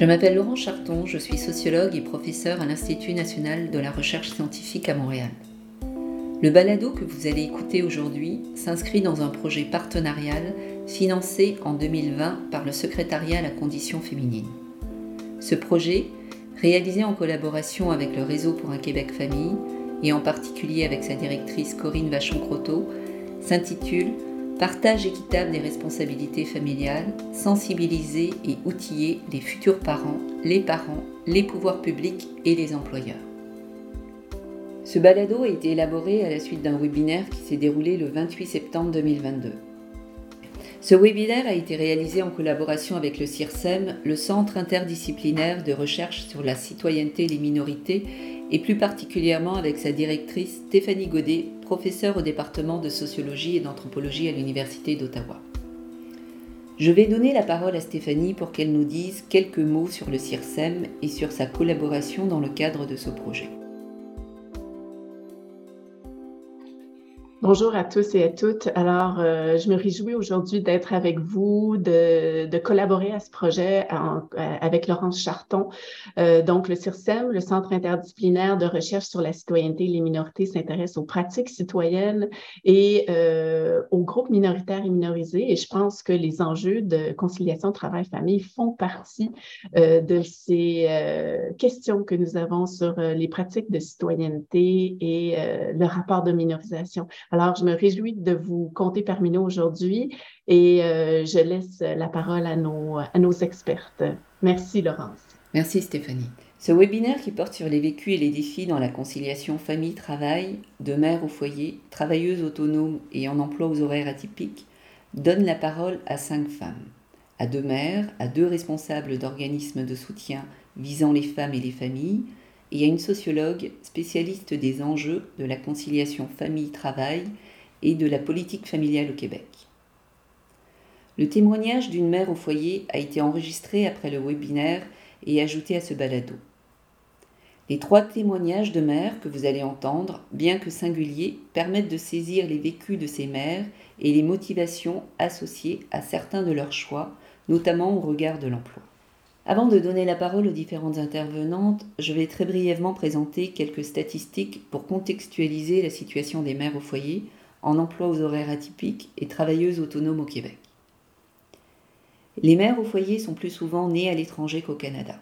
Je m'appelle Laurent Charton, je suis sociologue et professeur à l'Institut national de la recherche scientifique à Montréal. Le balado que vous allez écouter aujourd'hui s'inscrit dans un projet partenarial financé en 2020 par le Secrétariat à la condition féminine. Ce projet, réalisé en collaboration avec le Réseau pour un Québec Famille et en particulier avec sa directrice Corinne Vachon-Croteau, s'intitule Partage équitable des responsabilités familiales, sensibiliser et outiller les futurs parents, les parents, les pouvoirs publics et les employeurs. Ce balado a été élaboré à la suite d'un webinaire qui s'est déroulé le 28 septembre 2022. Ce webinaire a été réalisé en collaboration avec le CIRSEM, le Centre interdisciplinaire de recherche sur la citoyenneté et les minorités, et plus particulièrement avec sa directrice Stéphanie Godet, professeure au département de sociologie et d'anthropologie à l'Université d'Ottawa. Je vais donner la parole à Stéphanie pour qu'elle nous dise quelques mots sur le CIRSEM et sur sa collaboration dans le cadre de ce projet. Bonjour à tous et à toutes. Alors, euh, je me réjouis aujourd'hui d'être avec vous, de, collaborer à ce projet euh, avec Laurence Charton. Euh, donc, le CIRSEM, le Centre interdisciplinaire de recherche sur la citoyenneté et les minorités, s'intéresse aux pratiques citoyennes et aux groupes minoritaires et minorisés. Et je pense que les enjeux de conciliation travail-famille font partie de ces questions que nous avons sur les pratiques de citoyenneté et le rapport de minorisation. Alors, je me réjouis de vous compter parmi nous aujourd'hui et euh, je laisse la parole à nos, à nos expertes. Merci, Laurence. Merci, Stéphanie. Ce webinaire qui porte sur les vécus et les défis dans la conciliation famille-travail, de mère au foyer, travailleuse autonome et en emploi aux horaires atypiques, donne la parole à cinq femmes, à deux mères, à deux responsables d'organismes de soutien visant les femmes et les familles, et à une sociologue spécialiste des enjeux de la conciliation famille-travail et de la politique familiale au Québec. Le témoignage d'une mère au foyer a été enregistré après le webinaire et ajouté à ce balado. Les trois témoignages de mères que vous allez entendre, bien que singuliers, permettent de saisir les vécus de ces mères et les motivations associées à certains de leurs choix, notamment au regard de l'emploi. Avant de donner la parole aux différentes intervenantes, je vais très brièvement présenter quelques statistiques pour contextualiser la situation des mères au foyer, en emploi aux horaires atypiques et travailleuses autonomes au Québec. Les mères au foyer sont plus souvent nées à l'étranger qu'au Canada.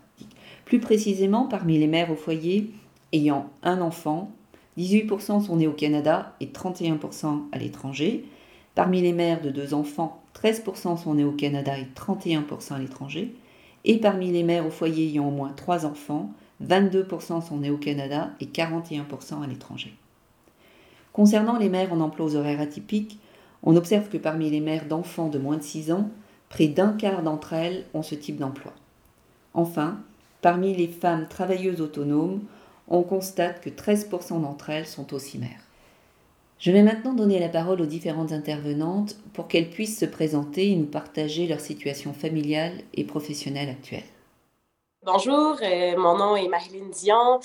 Plus précisément, parmi les mères au foyer ayant un enfant, 18% sont nées au Canada et 31% à l'étranger. Parmi les mères de deux enfants, 13% sont nées au Canada et 31% à l'étranger. Et parmi les mères au foyer ayant au moins trois enfants, 22% sont nées au Canada et 41% à l'étranger. Concernant les mères en emploi aux horaires atypiques, on observe que parmi les mères d'enfants de moins de 6 ans, près d'un quart d'entre elles ont ce type d'emploi. Enfin, parmi les femmes travailleuses autonomes, on constate que 13% d'entre elles sont aussi mères. Je vais maintenant donner la parole aux différentes intervenantes pour qu'elles puissent se présenter et nous partager leur situation familiale et professionnelle actuelle. Bonjour, euh, mon nom est Marilyn Dion.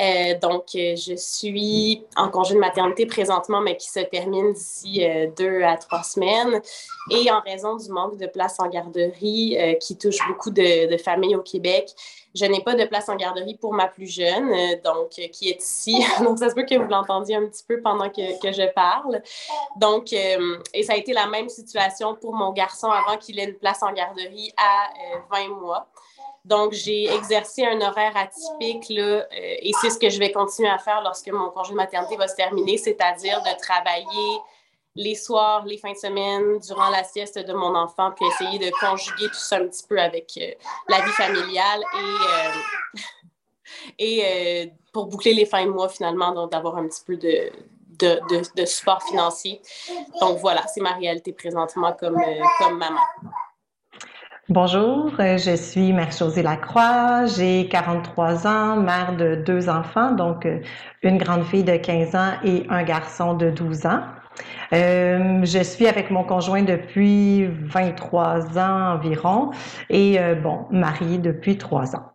Euh, donc, euh, je suis en congé de maternité présentement, mais qui se termine d'ici deux à trois semaines. Et en raison du manque de place en garderie qui touche beaucoup de, familles au Québec, je n'ai pas de place en garderie pour ma plus jeune, donc qui est ici. donc, ça se peut que vous l'entendiez un petit peu pendant que je parle. Donc, et ça a été la même situation pour mon garçon avant qu'il ait une place en garderie à 20 mois. Donc, j'ai exercé un horaire atypique là, euh, et c'est ce que je vais continuer à faire lorsque mon congé de maternité va se terminer, c'est-à-dire de travailler les soirs, les fins de semaine, durant la sieste de mon enfant, puis essayer de conjuguer tout ça un petit peu avec euh, la vie familiale et, euh, et pour boucler les fins de mois finalement, d'avoir un petit peu de, de, de, de, support financier. Donc voilà, c'est ma réalité présentement comme, comme maman. Bonjour, euh, je suis Mère-Josée Lacroix, j'ai 43 ans, mère de deux enfants, donc euh, une grande fille de 15 ans et un garçon de 12 ans. Euh, je suis avec mon conjoint depuis 23 ans environ et bon, mariée depuis trois ans.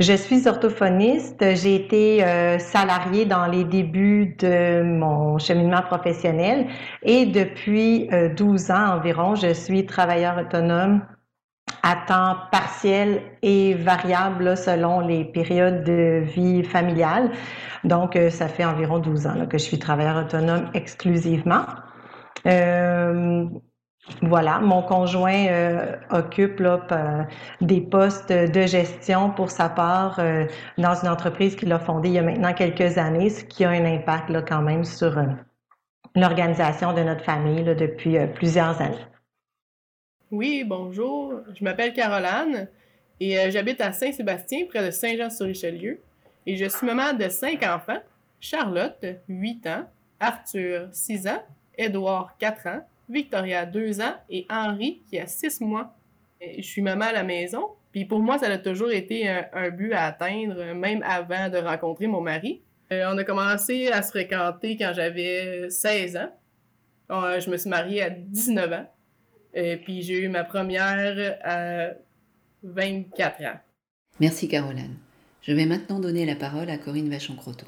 Je suis orthophoniste. J'ai été euh, salariée dans les débuts de mon cheminement professionnel et depuis 12 ans environ, je suis travailleur autonome à temps partiel et variable selon les périodes de vie familiale. Donc, euh, ça fait environ 12 ans que je suis travailleur autonome exclusivement. Euh, voilà, mon conjoint euh, occupe des postes de gestion pour sa part dans une entreprise qu'il a fondée il y a maintenant quelques années, ce qui a un impact là, quand même sur l'organisation de notre famille depuis plusieurs années. Oui, bonjour. Je m'appelle Caroline et euh, j'habite à Saint-Sébastien, près de Saint-Jean-sur-Richelieu. Et je suis maman de cinq enfants. Charlotte, 8 ans, Arthur, 6 ans, Édouard, 4 ans, Victoria, 2 ans et Henri, qui a 6 mois. je suis maman à la maison. Puis pour moi, ça a toujours été un, but à atteindre, même avant de rencontrer mon mari. Euh, on a commencé à se fréquenter quand j'avais 16 ans. Euh, je me suis mariée à 19 ans. Et puis j'ai eu ma première à 24 ans. Merci Caroline. Je vais maintenant donner la parole à Corinne Vachon-Croteau.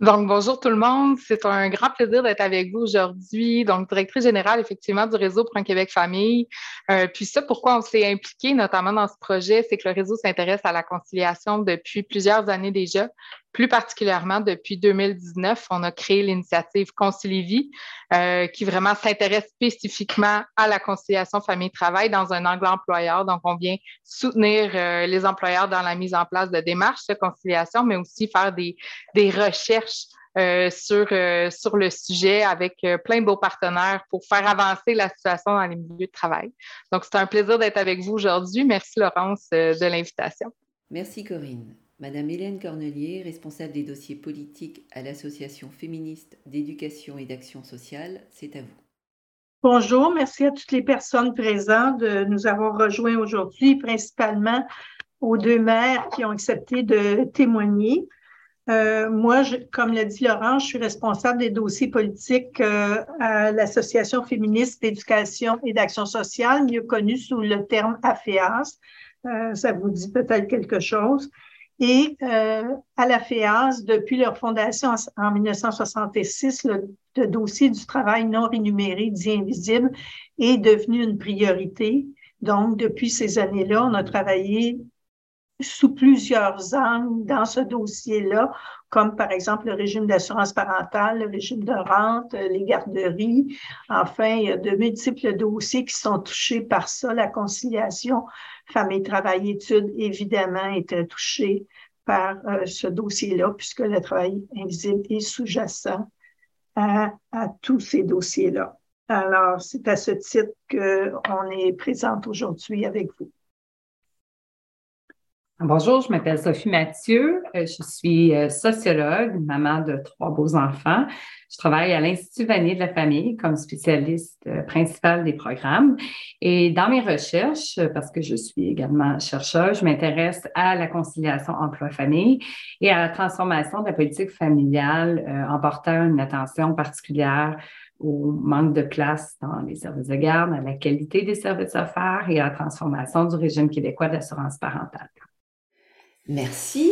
Donc, bonjour tout le monde. C'est un grand plaisir d'être avec vous aujourd'hui. Donc, directrice générale, effectivement, du réseau pour un Québec Famille. Euh, puis ça, pourquoi on s'est impliqué notamment dans ce projet, c'est que le réseau s'intéresse à la conciliation depuis plusieurs années déjà. Plus particulièrement, depuis 2019, on a créé l'initiative Concilivie, euh, qui vraiment s'intéresse spécifiquement à la conciliation famille-travail dans un angle employeur. Donc, on vient soutenir euh, les employeurs dans la mise en place de démarches de conciliation, mais aussi faire des, des recherches euh, sur, sur le sujet avec plein de beaux partenaires pour faire avancer la situation dans les milieux de travail. Donc, c'est un plaisir d'être avec vous aujourd'hui. Merci, Laurence, de l'invitation. Merci, Corinne. Madame Hélène Cornelier, responsable des dossiers politiques à l'Association féministe d'éducation et d'action sociale, c'est à vous. Bonjour, merci à toutes les personnes présentes de nous avoir rejoints aujourd'hui, principalement aux deux maires qui ont accepté de témoigner. Euh, moi, comme l'a dit Laurent, je suis responsable des dossiers politiques euh, à l'Association féministe d'éducation et d'action sociale, mieux connue sous le terme AFEAS. Euh, ça vous dit peut-être quelque chose. Et euh, à la FEAS, depuis leur fondation en, 1966, le, dossier du travail non rémunéré, dit invisible, est devenu une priorité. Donc, depuis ces années-là, on a travaillé sous plusieurs angles dans ce dossier-là, comme par exemple le régime d'assurance parentale, le régime de rente, les garderies. Enfin, il y a de multiples dossiers qui sont touchés par ça, la conciliation famille, travail, études, évidemment, était touché par euh, ce dossier-là, puisque le travail invisible est sous-jacent à, à, tous ces dossiers-là. Alors, c'est à ce titre qu'on est présente aujourd'hui avec vous. Bonjour, je m'appelle Sophie Mathieu. Euh, je suis euh, sociologue, maman de trois beaux enfants. Je travaille à l'Institut Vanier de la famille comme spécialiste euh, principale des programmes. Et dans mes recherches, parce que je suis également chercheuse, je m'intéresse à la conciliation emploi-famille et à la transformation de la politique familiale en portant une attention particulière au manque de place dans les services de garde, à la qualité des services offerts et à la transformation du régime québécois d'assurance parentale. Merci.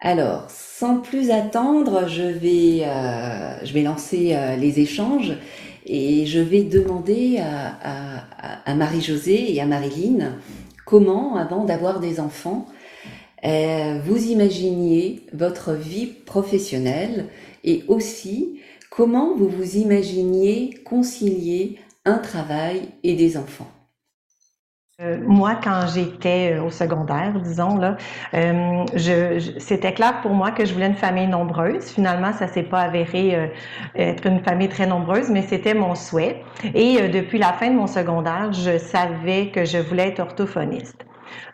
Alors, sans plus attendre, je vais, euh, je vais lancer euh, les échanges et je vais demander à, Marie-Josée et à Marilyn comment, avant d'avoir des enfants, euh, vous imaginiez votre vie professionnelle et aussi comment vous vous imaginiez concilier un travail et des enfants. Euh, moi, quand j'étais euh, au secondaire, disons, là, euh, je, c'était clair pour moi que je voulais une famille nombreuse. Finalement, ça s'est pas avéré être une famille très nombreuse, mais c'était mon souhait. Et depuis la fin de mon secondaire, je savais que je voulais être orthophoniste.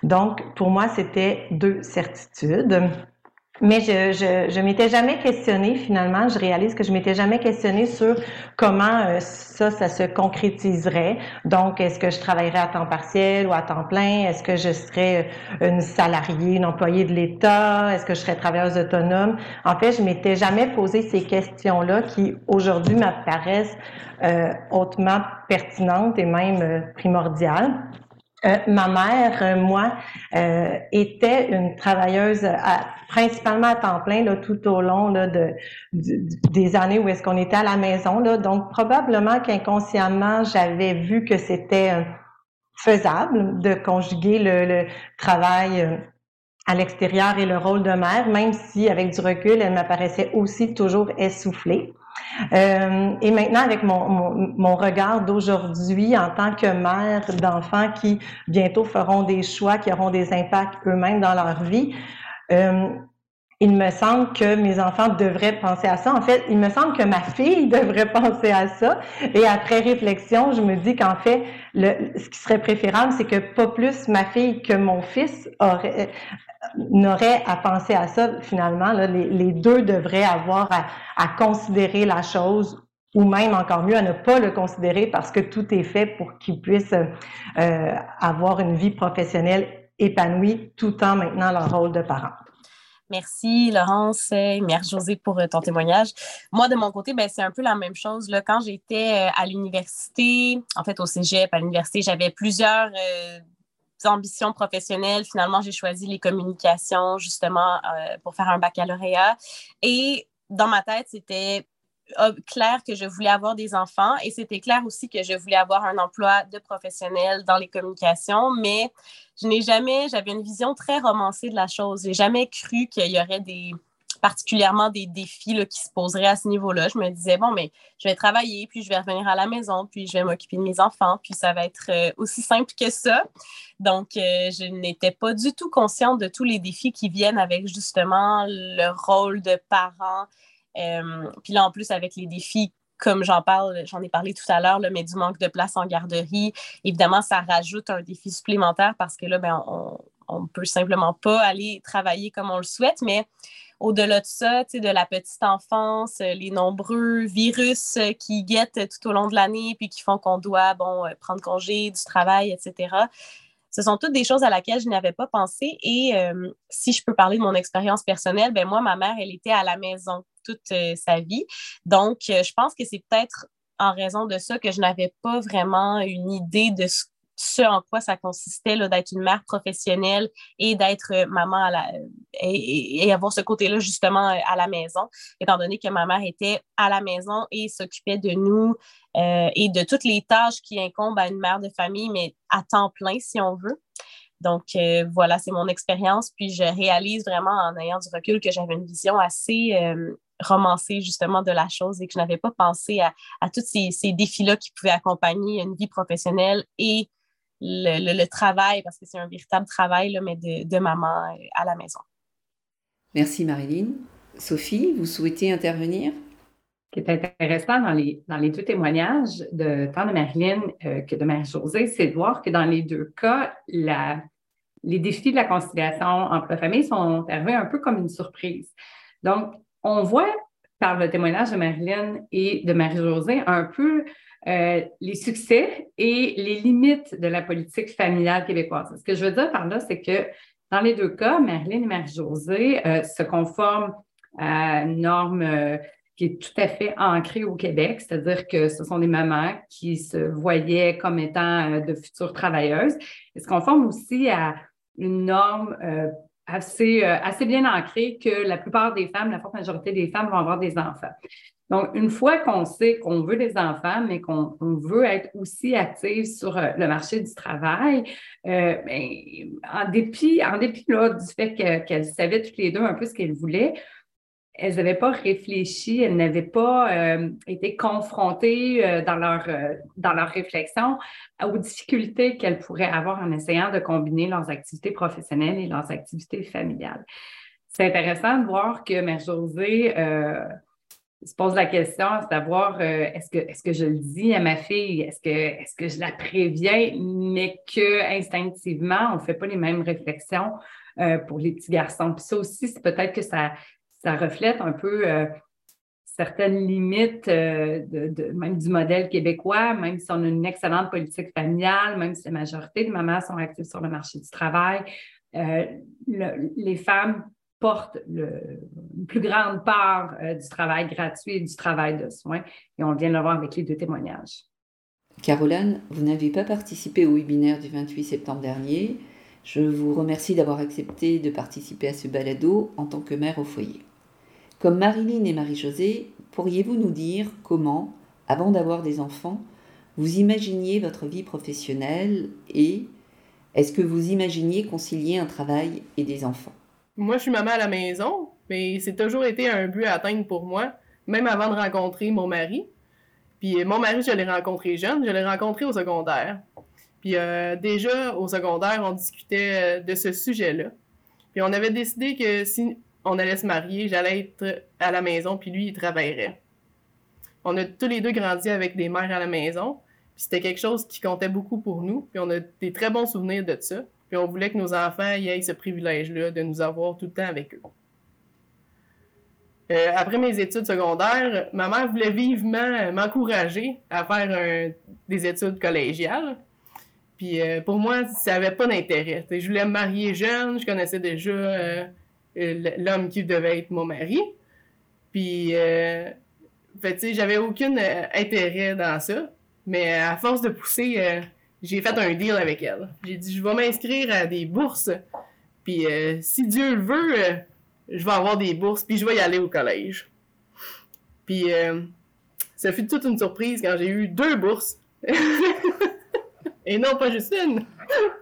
Donc, pour moi, c'était deux certitudes. Mais je, je, je m'étais jamais questionnée, finalement, je réalise que je m'étais jamais questionnée sur comment euh, ça, ça se concrétiserait. Donc, est-ce que je travaillerais à temps partiel ou à temps plein? Est-ce que je serais euh, une salariée, une employée de l'État? Est-ce que je serais travailleuse autonome? En fait, je m'étais jamais posé ces questions-là qui, aujourd'hui, m'apparaissent euh, hautement pertinentes et même euh, primordiales. Euh, ma mère, euh, moi, euh, était une travailleuse principalement à temps plein là, tout au long là, de, des années où est-ce qu'on était à la maison. Là. Donc, probablement qu'inconsciemment, j'avais vu que c'était faisable de conjuguer le, travail euh, à l'extérieur et le rôle de mère, même si avec du recul, elle m'apparaissait aussi toujours essoufflée. Euh, et maintenant, avec mon, regard d'aujourd'hui en tant que mère d'enfants qui bientôt feront des choix, qui auront des impacts eux-mêmes dans leur vie, euh, il me semble que mes enfants devraient penser à ça. En fait, il me semble que ma fille devrait penser à ça. Et après réflexion, je me dis qu'en fait, le, ce qui serait préférable, c'est que pas plus ma fille que mon fils aurait, n'aurait à penser à ça. Finalement, là, les, les, deux devraient avoir à, à considérer la chose ou même encore mieux à ne pas le considérer parce que tout est fait pour qu'ils puissent euh, avoir une vie professionnelle épanouie tout en maintenant leur rôle de parent. Merci Laurence et merci José pour euh, ton témoignage. Moi, de mon côté, ben, c'est un peu la même chose. Là. Quand j'étais euh, à l'université, en fait au cégep, à l'université, j'avais plusieurs euh, ambitions professionnelles. Finalement, j'ai choisi les communications justement pour faire un baccalauréat. Et dans ma tête, c'était clair que je voulais avoir des enfants et c'était clair aussi que je voulais avoir un emploi de professionnel dans les communications, mais je n'ai jamais, j'avais une vision très romancée de la chose. J'ai jamais cru qu'il y aurait des particulièrement des défis là, qui se poseraient à ce niveau-là. Je me disais, bon, mais je vais travailler, puis je vais revenir à la maison, puis je vais m'occuper de mes enfants, puis ça va être euh, aussi simple que ça. Donc, euh, je n'étais pas du tout consciente de tous les défis qui viennent avec justement le rôle de parent, puis là, en plus, avec les défis comme j'en parle, j'en ai parlé tout à l'heure, mais du manque de place en garderie, évidemment, ça rajoute un défi supplémentaire parce que là, ben, on ne peut simplement pas aller travailler comme on le souhaite, mais au-delà de ça, de la petite enfance, les nombreux virus qui guettent tout au long de l'année puis qui font qu'on doit bon, prendre congé du travail, etc. Ce sont toutes des choses à laquelle je n'avais pas pensé. Et euh, si je peux parler de mon expérience personnelle, ben moi, ma mère, elle était à la maison toute euh, sa vie. Donc, euh, je pense que c'est peut-être en raison de ça que je n'avais pas vraiment une idée de ce en quoi ça consistait d'être une mère professionnelle et d'être maman à la, et, avoir ce côté-là justement à la maison, étant donné que ma mère était à la maison et s'occupait de nous et de toutes les tâches qui incombent à une mère de famille, mais à temps plein si on veut. Donc euh, voilà, c'est mon expérience. Puis je réalise vraiment en ayant du recul que j'avais une vision assez euh, romancée justement de la chose et que je n'avais pas pensé à, tous ces, défis-là qui pouvaient accompagner une vie professionnelle et le, travail, parce que c'est un véritable travail, là, mais de, maman euh, à la maison. Merci Marilyn. Sophie, vous souhaitez intervenir? Ce qui est intéressant dans les, dans les deux témoignages, de, tant de Marilyn que de Marie-Josée, c'est de voir que dans les deux cas, la, les défis de la conciliation emploi-famille sont arrivés un peu comme une surprise. Donc, on voit par le témoignage de Marilyn et de Marie-Josée un peu euh, les succès et les limites de la politique familiale québécoise. Ce que je veux dire par là, c'est que dans les deux cas, Marilyn et Marie-Josée euh, se conforment à une norme euh, qui est tout à fait ancrée au Québec, c'est-à-dire que ce sont des mamans qui se voyaient comme étant de futures travailleuses. Elles se conforment aussi à une norme assez, euh, assez bien ancrée que la plupart des femmes, la forte majorité des femmes vont avoir des enfants. Donc, une fois qu'on sait qu'on veut des enfants, mais qu'on veut être aussi active sur euh, le marché du travail, ben, en dépit, en dépit là, du fait qu'elles savaient toutes les deux un peu ce qu'elles voulaient, elles n'avaient pas réfléchi, elles n'avaient pas euh, été confrontées euh, dans, leur, euh, dans leur réflexion aux difficultés qu'elles pourraient avoir en essayant de combiner leurs activités professionnelles et leurs activités familiales. C'est intéressant de voir que Mère Josée se pose la question à savoir est-ce que, est que je le dis à ma fille, est-ce que, est que je la préviens, mais qu'instinctivement, on ne fait pas les mêmes réflexions pour les petits garçons. Puis ça aussi, c'est peut-être que ça, ça reflète un peu euh, certaines limites euh, de, même du modèle québécois, même si on a une excellente politique familiale, même si la majorité des mamans sont actives sur le marché du travail, euh, les femmes portent une plus grande part du travail gratuit et du travail de soins. Et on vient de le voir avec les deux témoignages. Caroline, vous n'avez pas participé au webinaire du 28 septembre dernier. Je vous remercie d'avoir accepté de participer à ce balado en tant que mère au foyer. Comme Marilyn et Marie-Josée, pourriez-vous nous dire comment, avant d'avoir des enfants, vous imaginiez votre vie professionnelle et est-ce que vous imaginiez concilier un travail et des enfants? Moi, je suis maman à la maison, mais c'est toujours été un but à atteindre pour moi, même avant de rencontrer mon mari. Puis mon mari, je l'ai rencontré jeune, je l'ai rencontré au secondaire. Puis euh, déjà, au secondaire, on discutait euh, de ce sujet-là. Puis on avait décidé que si on allait se marier, j'allais être à la maison, puis lui, il travaillerait. On a tous les deux grandi avec des mères à la maison, puis c'était quelque chose qui comptait beaucoup pour nous, puis on a des très bons souvenirs de ça. Puis on voulait que nos enfants aient ce privilège-là de nous avoir tout le temps avec eux. Euh, après mes études secondaires, ma mère voulait vivement m'encourager à faire des études collégiales. Puis euh, pour moi, ça n'avait pas d'intérêt. Je voulais me marier jeune, je connaissais déjà euh, l'homme qui devait être mon mari. Puis, fait, j'avais aucun intérêt dans ça. Mais à force de pousser, j'ai fait un deal avec elle. J'ai dit, je vais m'inscrire à des bourses. Puis si Dieu le veut, je vais avoir des bourses, puis je vais y aller au collège. Puis euh, ça fut toute une surprise quand j'ai eu deux bourses. Et non pas juste une.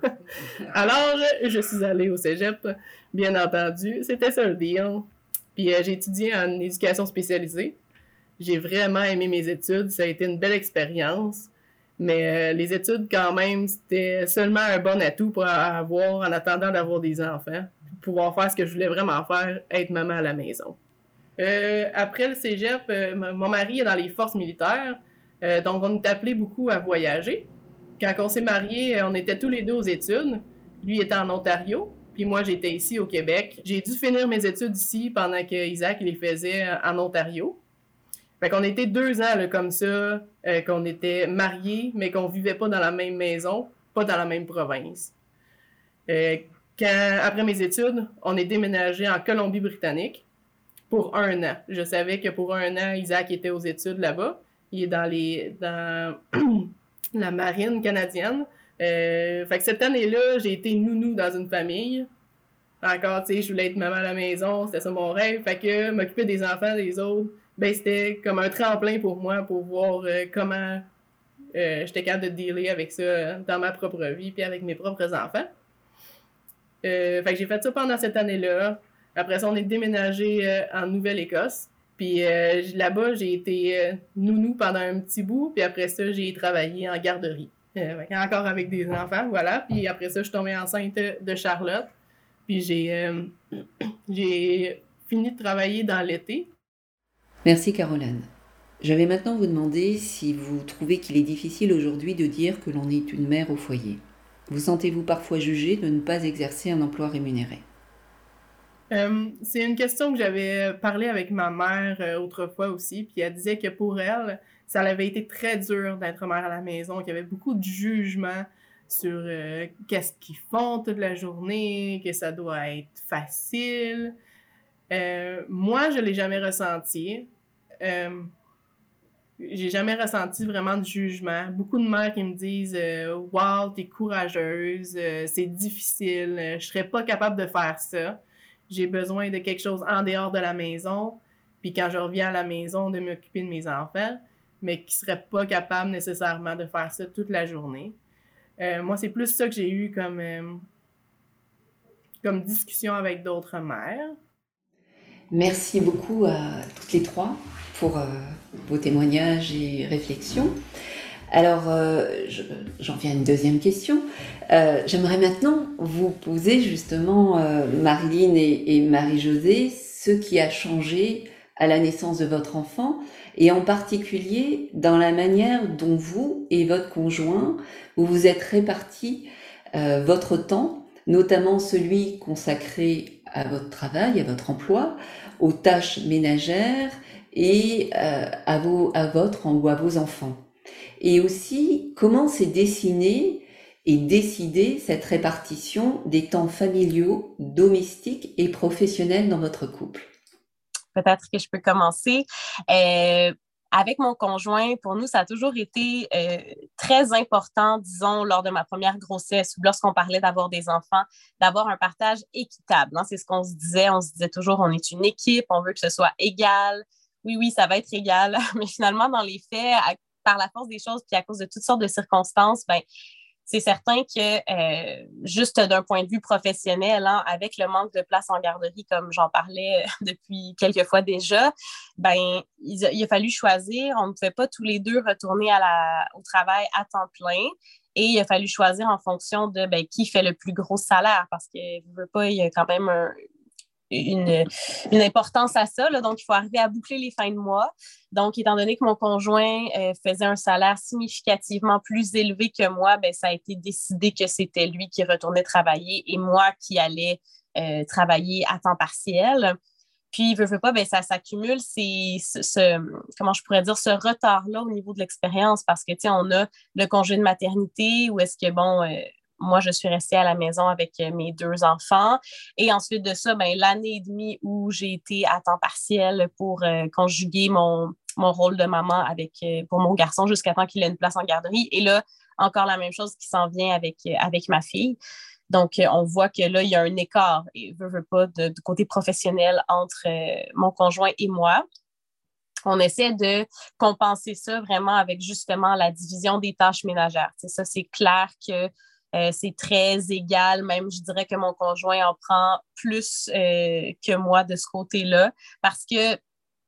Alors, je suis allée au cégep, bien entendu. C'était ça le deal. Puis euh, j'ai étudié en éducation spécialisée. J'ai vraiment aimé mes études. Ça a été une belle expérience. Mais euh, les études, quand même, c'était seulement un bon atout pour avoir en attendant d'avoir des enfants pouvoir faire ce que je voulais vraiment faire, être maman à la maison. Euh, après le cégep, euh, mon mari est dans les forces militaires, donc on est appelé beaucoup à voyager. Quand on s'est mariés, on était tous les deux aux études. Lui était en Ontario, puis moi j'étais ici au Québec. J'ai dû finir mes études ici pendant que Isaac les faisait en Ontario. Fait qu'on était deux ans comme ça, qu'on était mariés, mais qu'on vivait pas dans la même maison, pas dans la même province après mes études, on est déménagé en Colombie-Britannique pour un an. Je savais que pour un an, Isaac était aux études là-bas. Il est dans les la marine canadienne. Euh, fait que cette année-là, j'ai été nounou dans une famille. Encore, tu sais, je voulais être maman à la maison, c'était ça mon rêve. Fait que m'occuper des enfants des autres, ben c'était comme un tremplin pour moi pour voir euh, comment euh, j'étais capable de dealer avec ça dans ma propre vie puis avec mes propres enfants. Euh, fait que j'ai fait ça pendant cette année-là. Après ça, on est déménagé euh, en Nouvelle-Écosse. Puis euh, là-bas, j'ai été nounou pendant un petit bout. Puis après ça, j'ai travaillé en garderie. encore avec des enfants, voilà. Puis après ça, je suis tombée enceinte de Charlotte. Puis j'ai, j'ai fini de travailler dans l'été. Merci Caroline. Je vais maintenant vous demander si vous trouvez qu'il est difficile aujourd'hui de dire que l'on est une mère au foyer. Vous sentez-vous parfois jugé de ne pas exercer un emploi rémunéré? Euh, c'est une question que j'avais parlé avec ma mère euh, autrefois aussi, puis elle disait que pour elle, ça avait été très dur d'être mère à la maison, qu'il y avait beaucoup de jugement sur euh, qu'est-ce qu'ils font toute la journée, que ça doit être facile. moi, je l'ai jamais ressenti j'ai jamais ressenti vraiment de jugement. Beaucoup de mères qui me disent Wow, t'es courageuse, c'est difficile, je serais pas capable de faire ça. J'ai besoin de quelque chose en dehors de la maison, puis quand je reviens à la maison, de m'occuper de mes enfants, mais qui serait pas capable nécessairement de faire ça toute la journée. moi, c'est plus ça que j'ai eu comme, comme discussion avec d'autres mères. Merci beaucoup à toutes les trois pour euh, vos témoignages et réflexions. Alors, euh, j'en viens à une deuxième question. Euh, j'aimerais maintenant vous poser justement, Marilyn et, Marie-Josée, ce qui a changé à la naissance de votre enfant, et en particulier dans la manière dont vous et votre conjoint, vous vous êtes répartis votre temps, notamment celui consacré à votre travail, à votre emploi, aux tâches ménagères et euh, à, vos, à votre ou à vos enfants. Et aussi, comment s'est dessinée et décidée cette répartition des temps familiaux, domestiques et professionnels dans votre couple? Peut-être que je peux commencer. Euh, avec mon conjoint, pour nous, ça a toujours été euh, très important, disons, lors de ma première grossesse ou lorsqu'on parlait d'avoir des enfants, d'avoir un partage équitable. Hein. C'est ce qu'on se disait. On se disait toujours, on est une équipe, on veut que ce soit égal, oui, oui, ça va être égal. Mais finalement, dans les faits, par la force des choses, puis à cause de toutes sortes de circonstances, ben, c'est certain que euh, juste d'un point de vue professionnel, hein, avec le manque de place en garderie, comme j'en parlais euh, depuis quelques fois déjà, ben il, a fallu choisir. On ne pouvait pas tous les deux retourner au travail à temps plein. Et il a fallu choisir en fonction de ben, qui fait le plus gros salaire parce que veux pas, il y a quand même un, une, importance à ça. donc, il faut arriver à boucler les fins de mois. Donc, étant donné que mon conjoint euh, faisait un salaire significativement plus élevé que moi, ben, ça a été décidé que c'était lui qui retournait travailler et moi qui allais euh, travailler à temps partiel. Puis, veut, veut pas, ben, ça s'accumule, c'est ce, comment je pourrais dire, ce retard-là au niveau de l'expérience parce que, tu sais, on a le congé de maternité ou est-ce que, bon, euh, moi, je suis restée à la maison avec euh, mes deux enfants. Et ensuite de ça, ben, l'année et demie où j'ai été à temps partiel pour euh, conjuguer mon, mon, rôle de maman avec, euh, pour mon garçon jusqu'à temps qu'il ait une place en garderie. Et là, encore la même chose qui s'en vient avec, avec ma fille. Donc, on voit que là, il y a un écart, et veut, pas, de, côté professionnel entre mon conjoint et moi on essaie de compenser ça vraiment avec justement la division des tâches ménagères. C'est ça, c'est clair que euh, c'est très égal, même je dirais que mon conjoint en prend plus euh, que moi de ce côté-là parce que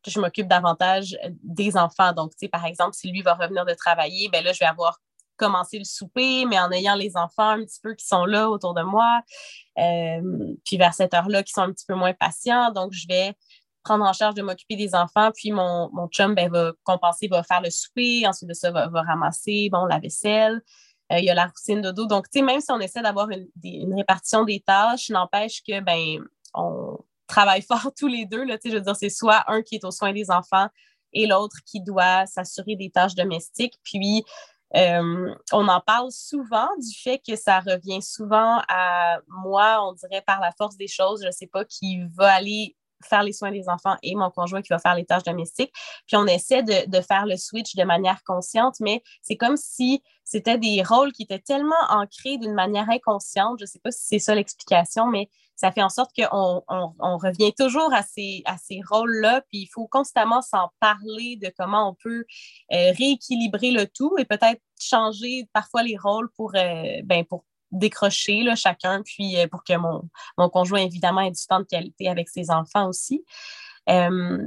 je m'occupe davantage des enfants. Donc, tu sais, par exemple, si lui va revenir de travailler, ben là, je vais avoir commencé le souper, mais en ayant les enfants un petit peu qui sont là autour de moi, euh, puis vers cette heure-là, qui sont un petit peu moins patients. Donc, je vais prendre en charge de m'occuper des enfants, puis mon, mon chum ben, va compenser, va faire le souper, ensuite de ça, va, va ramasser bon, la vaisselle. Euh, il y a la routine de dos. Donc, tu sais, même si on essaie d'avoir une, répartition des tâches, n'empêche que, ben, on travaille fort tous les deux. Là, je veux dire, c'est soit un qui est au soin des enfants et l'autre qui doit s'assurer des tâches domestiques. Puis, euh, on en parle souvent du fait que ça revient souvent à moi, on dirait par la force des choses, je ne sais pas, qui va aller faire les soins des enfants et mon conjoint qui va faire les tâches domestiques. Puis on essaie de, faire le switch de manière consciente, mais c'est comme si c'était des rôles qui étaient tellement ancrés d'une manière inconsciente. Je ne sais pas si c'est ça l'explication, mais ça fait en sorte qu'on on, revient toujours à ces, rôles-là, puis il faut constamment s'en parler de comment on peut euh, rééquilibrer le tout et peut-être changer parfois les rôles pour, euh, ben, pour décrocher là, chacun, puis euh, pour que mon, mon, conjoint, évidemment, ait du temps de qualité avec ses enfants aussi. Euh,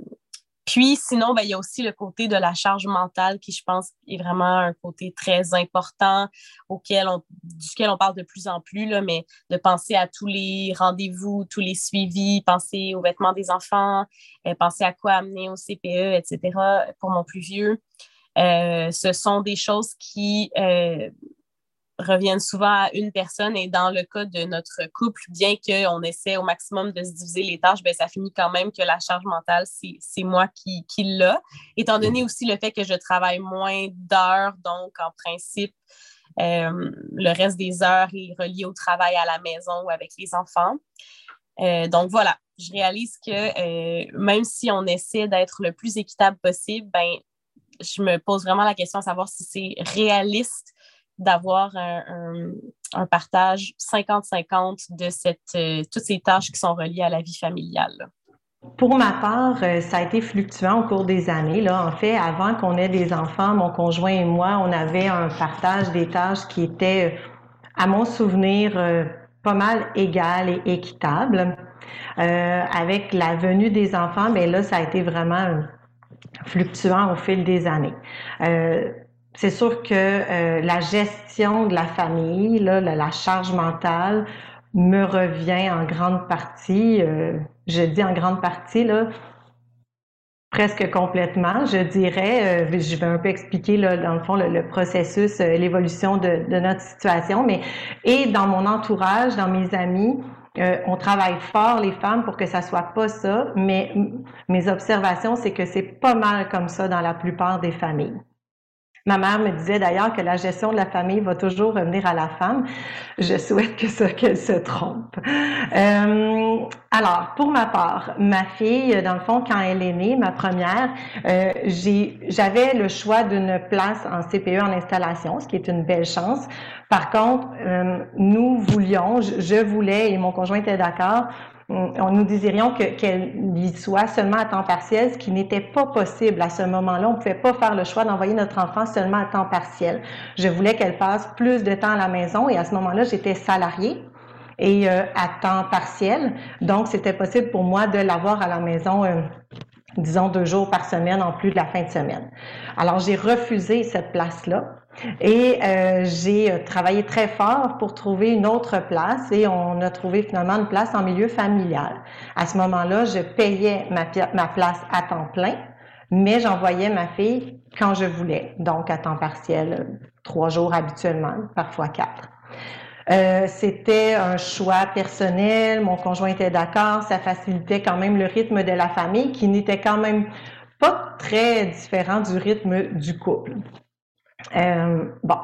puis sinon, ben, il y a aussi le côté de la charge mentale qui, je pense, est vraiment un côté très important auquel duquel on parle de plus en plus, là, mais de penser à tous les rendez-vous, tous les suivis, penser aux vêtements des enfants, euh, penser à quoi amener au CPE, etc. pour mon plus vieux. ce sont des choses qui reviennent souvent à une personne et dans le cas de notre couple, bien qu'on essaie au maximum de se diviser les tâches, bien, ça finit quand même que la charge mentale, c'est moi qui, qui l'a. Étant donné aussi le fait que je travaille moins d'heures, donc en principe, euh, le reste des heures est relié au travail à la maison ou avec les enfants. Euh, donc voilà, je réalise que euh, même si on essaie d'être le plus équitable possible, ben, je me pose vraiment la question de savoir si c'est réaliste d'avoir un, partage 50-50 de cette, euh, toutes ces tâches qui sont reliées à la vie familiale. Pour ma part, euh, ça a été fluctuant au cours des années. Là. En fait, avant qu'on ait des enfants, mon conjoint et moi, on avait un partage des tâches qui était, à mon souvenir, euh, pas mal égal et équitable. avec la venue des enfants, mais ben là, ça a été vraiment fluctuant au fil des années c'est sûr que euh, la gestion de la famille, la, charge mentale, me revient en grande partie, euh, je dis en grande partie, là, presque complètement, je dirais. Euh, je vais un peu expliquer, là, dans le fond, le, processus, l'évolution de, de, notre situation, mais et dans mon entourage, dans mes amis, on travaille fort, les femmes, pour que ça soit pas ça, mais mes observations, c'est que c'est pas mal comme ça dans la plupart des familles. Ma mère me disait d'ailleurs que la gestion de la famille va toujours revenir à la femme. Je souhaite que ça qu'elle se trompe. Euh, alors, pour ma part, ma fille, dans le fond, quand elle est née, ma première, euh, j'avais le choix d'une place en CPE en installation, ce qui est une belle chance. Par contre, euh, nous voulions, je, voulais et mon conjoint était d'accord, nous désirions qu'elle y soit seulement à temps partiel, ce qui n'était pas possible à ce moment-là. On ne pouvait pas faire le choix d'envoyer notre enfant seulement à temps partiel. Je voulais qu'elle passe plus de temps à la maison et à ce moment-là, j'étais salariée et euh, à temps partiel. Donc, c'était possible pour moi de l'avoir à la maison. Euh, disons deux jours par semaine en plus de la fin de semaine. Alors j'ai refusé cette place-là et euh, j'ai euh, travaillé très fort pour trouver une autre place et on a trouvé finalement une place en milieu familial. À ce moment-là, je payais ma, ma place à temps plein, mais j'envoyais ma fille quand je voulais, donc à temps partiel, trois jours habituellement, parfois quatre. Euh, c'était un choix personnel, mon conjoint était d'accord, ça facilitait quand même le rythme de la famille qui n'était quand même pas très différent du rythme du couple. Euh, bon,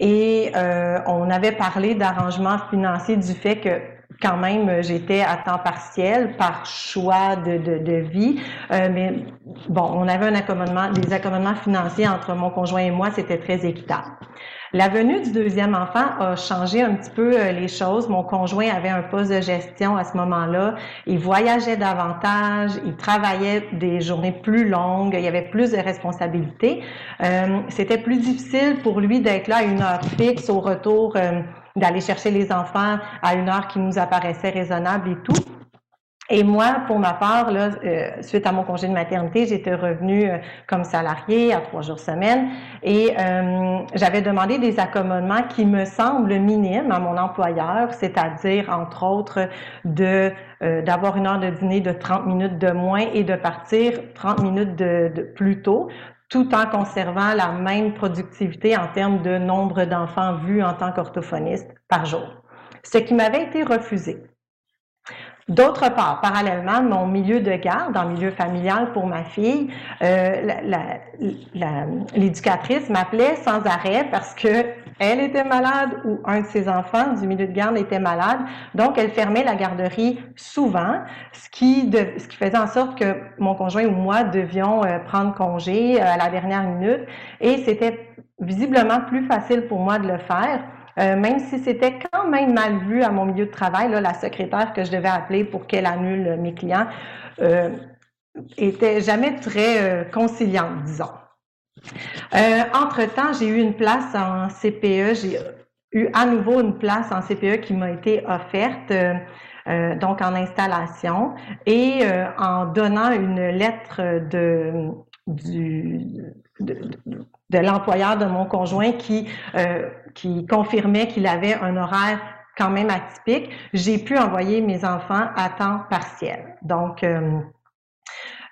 et euh, on avait parlé d'arrangement financier du fait que quand même, j'étais à temps partiel par choix de, de, de vie. Euh, mais bon, on avait un accommodement, des accommodements financiers entre mon conjoint et moi, c'était très équitable. La venue du deuxième enfant a changé un petit peu euh, les choses. Mon conjoint avait un poste de gestion à ce moment-là. Il voyageait davantage, il travaillait des journées plus longues, il y avait plus de responsabilités. Euh, C'était plus difficile pour lui d'être là à une heure fixe au retour, euh, d'aller chercher les enfants à une heure qui nous apparaissait raisonnable et tout. Et moi, pour ma part, euh, suite à mon congé de maternité, j'étais revenue euh, comme salariée à trois jours semaine et euh, j'avais demandé des accommodements qui me semblent minimes à mon employeur, c'est-à-dire, entre autres, de d'avoir une heure de dîner de 30 minutes de moins et de partir 30 minutes plus tôt, tout en conservant la même productivité en termes de nombre d'enfants vus en tant qu'orthophoniste par jour. Ce qui m'avait été refusé. D'autre part, parallèlement, mon milieu de garde, en milieu familial pour ma fille, euh, l'éducatrice m'appelait sans arrêt parce que elle était malade ou un de ses enfants du milieu de garde était malade. Donc, elle fermait la garderie souvent, ce qui, faisait en sorte que mon conjoint ou moi devions euh, prendre congé euh, à la dernière minute. Et c'était visiblement plus facile pour moi de le faire euh, même si c'était quand même mal vu à mon milieu de travail, là, la secrétaire que je devais appeler pour qu'elle annule mes clients euh, était jamais très euh, conciliante, disons. Euh, entre-temps, j'ai eu une place en CPE, j'ai eu à nouveau une place en CPE qui m'a été offerte. donc en installation et en donnant une lettre de, du, de l'employeur de mon conjoint qui, euh, qui confirmait qu'il avait un horaire quand même atypique, j'ai pu envoyer mes enfants à temps partiel. Donc, euh,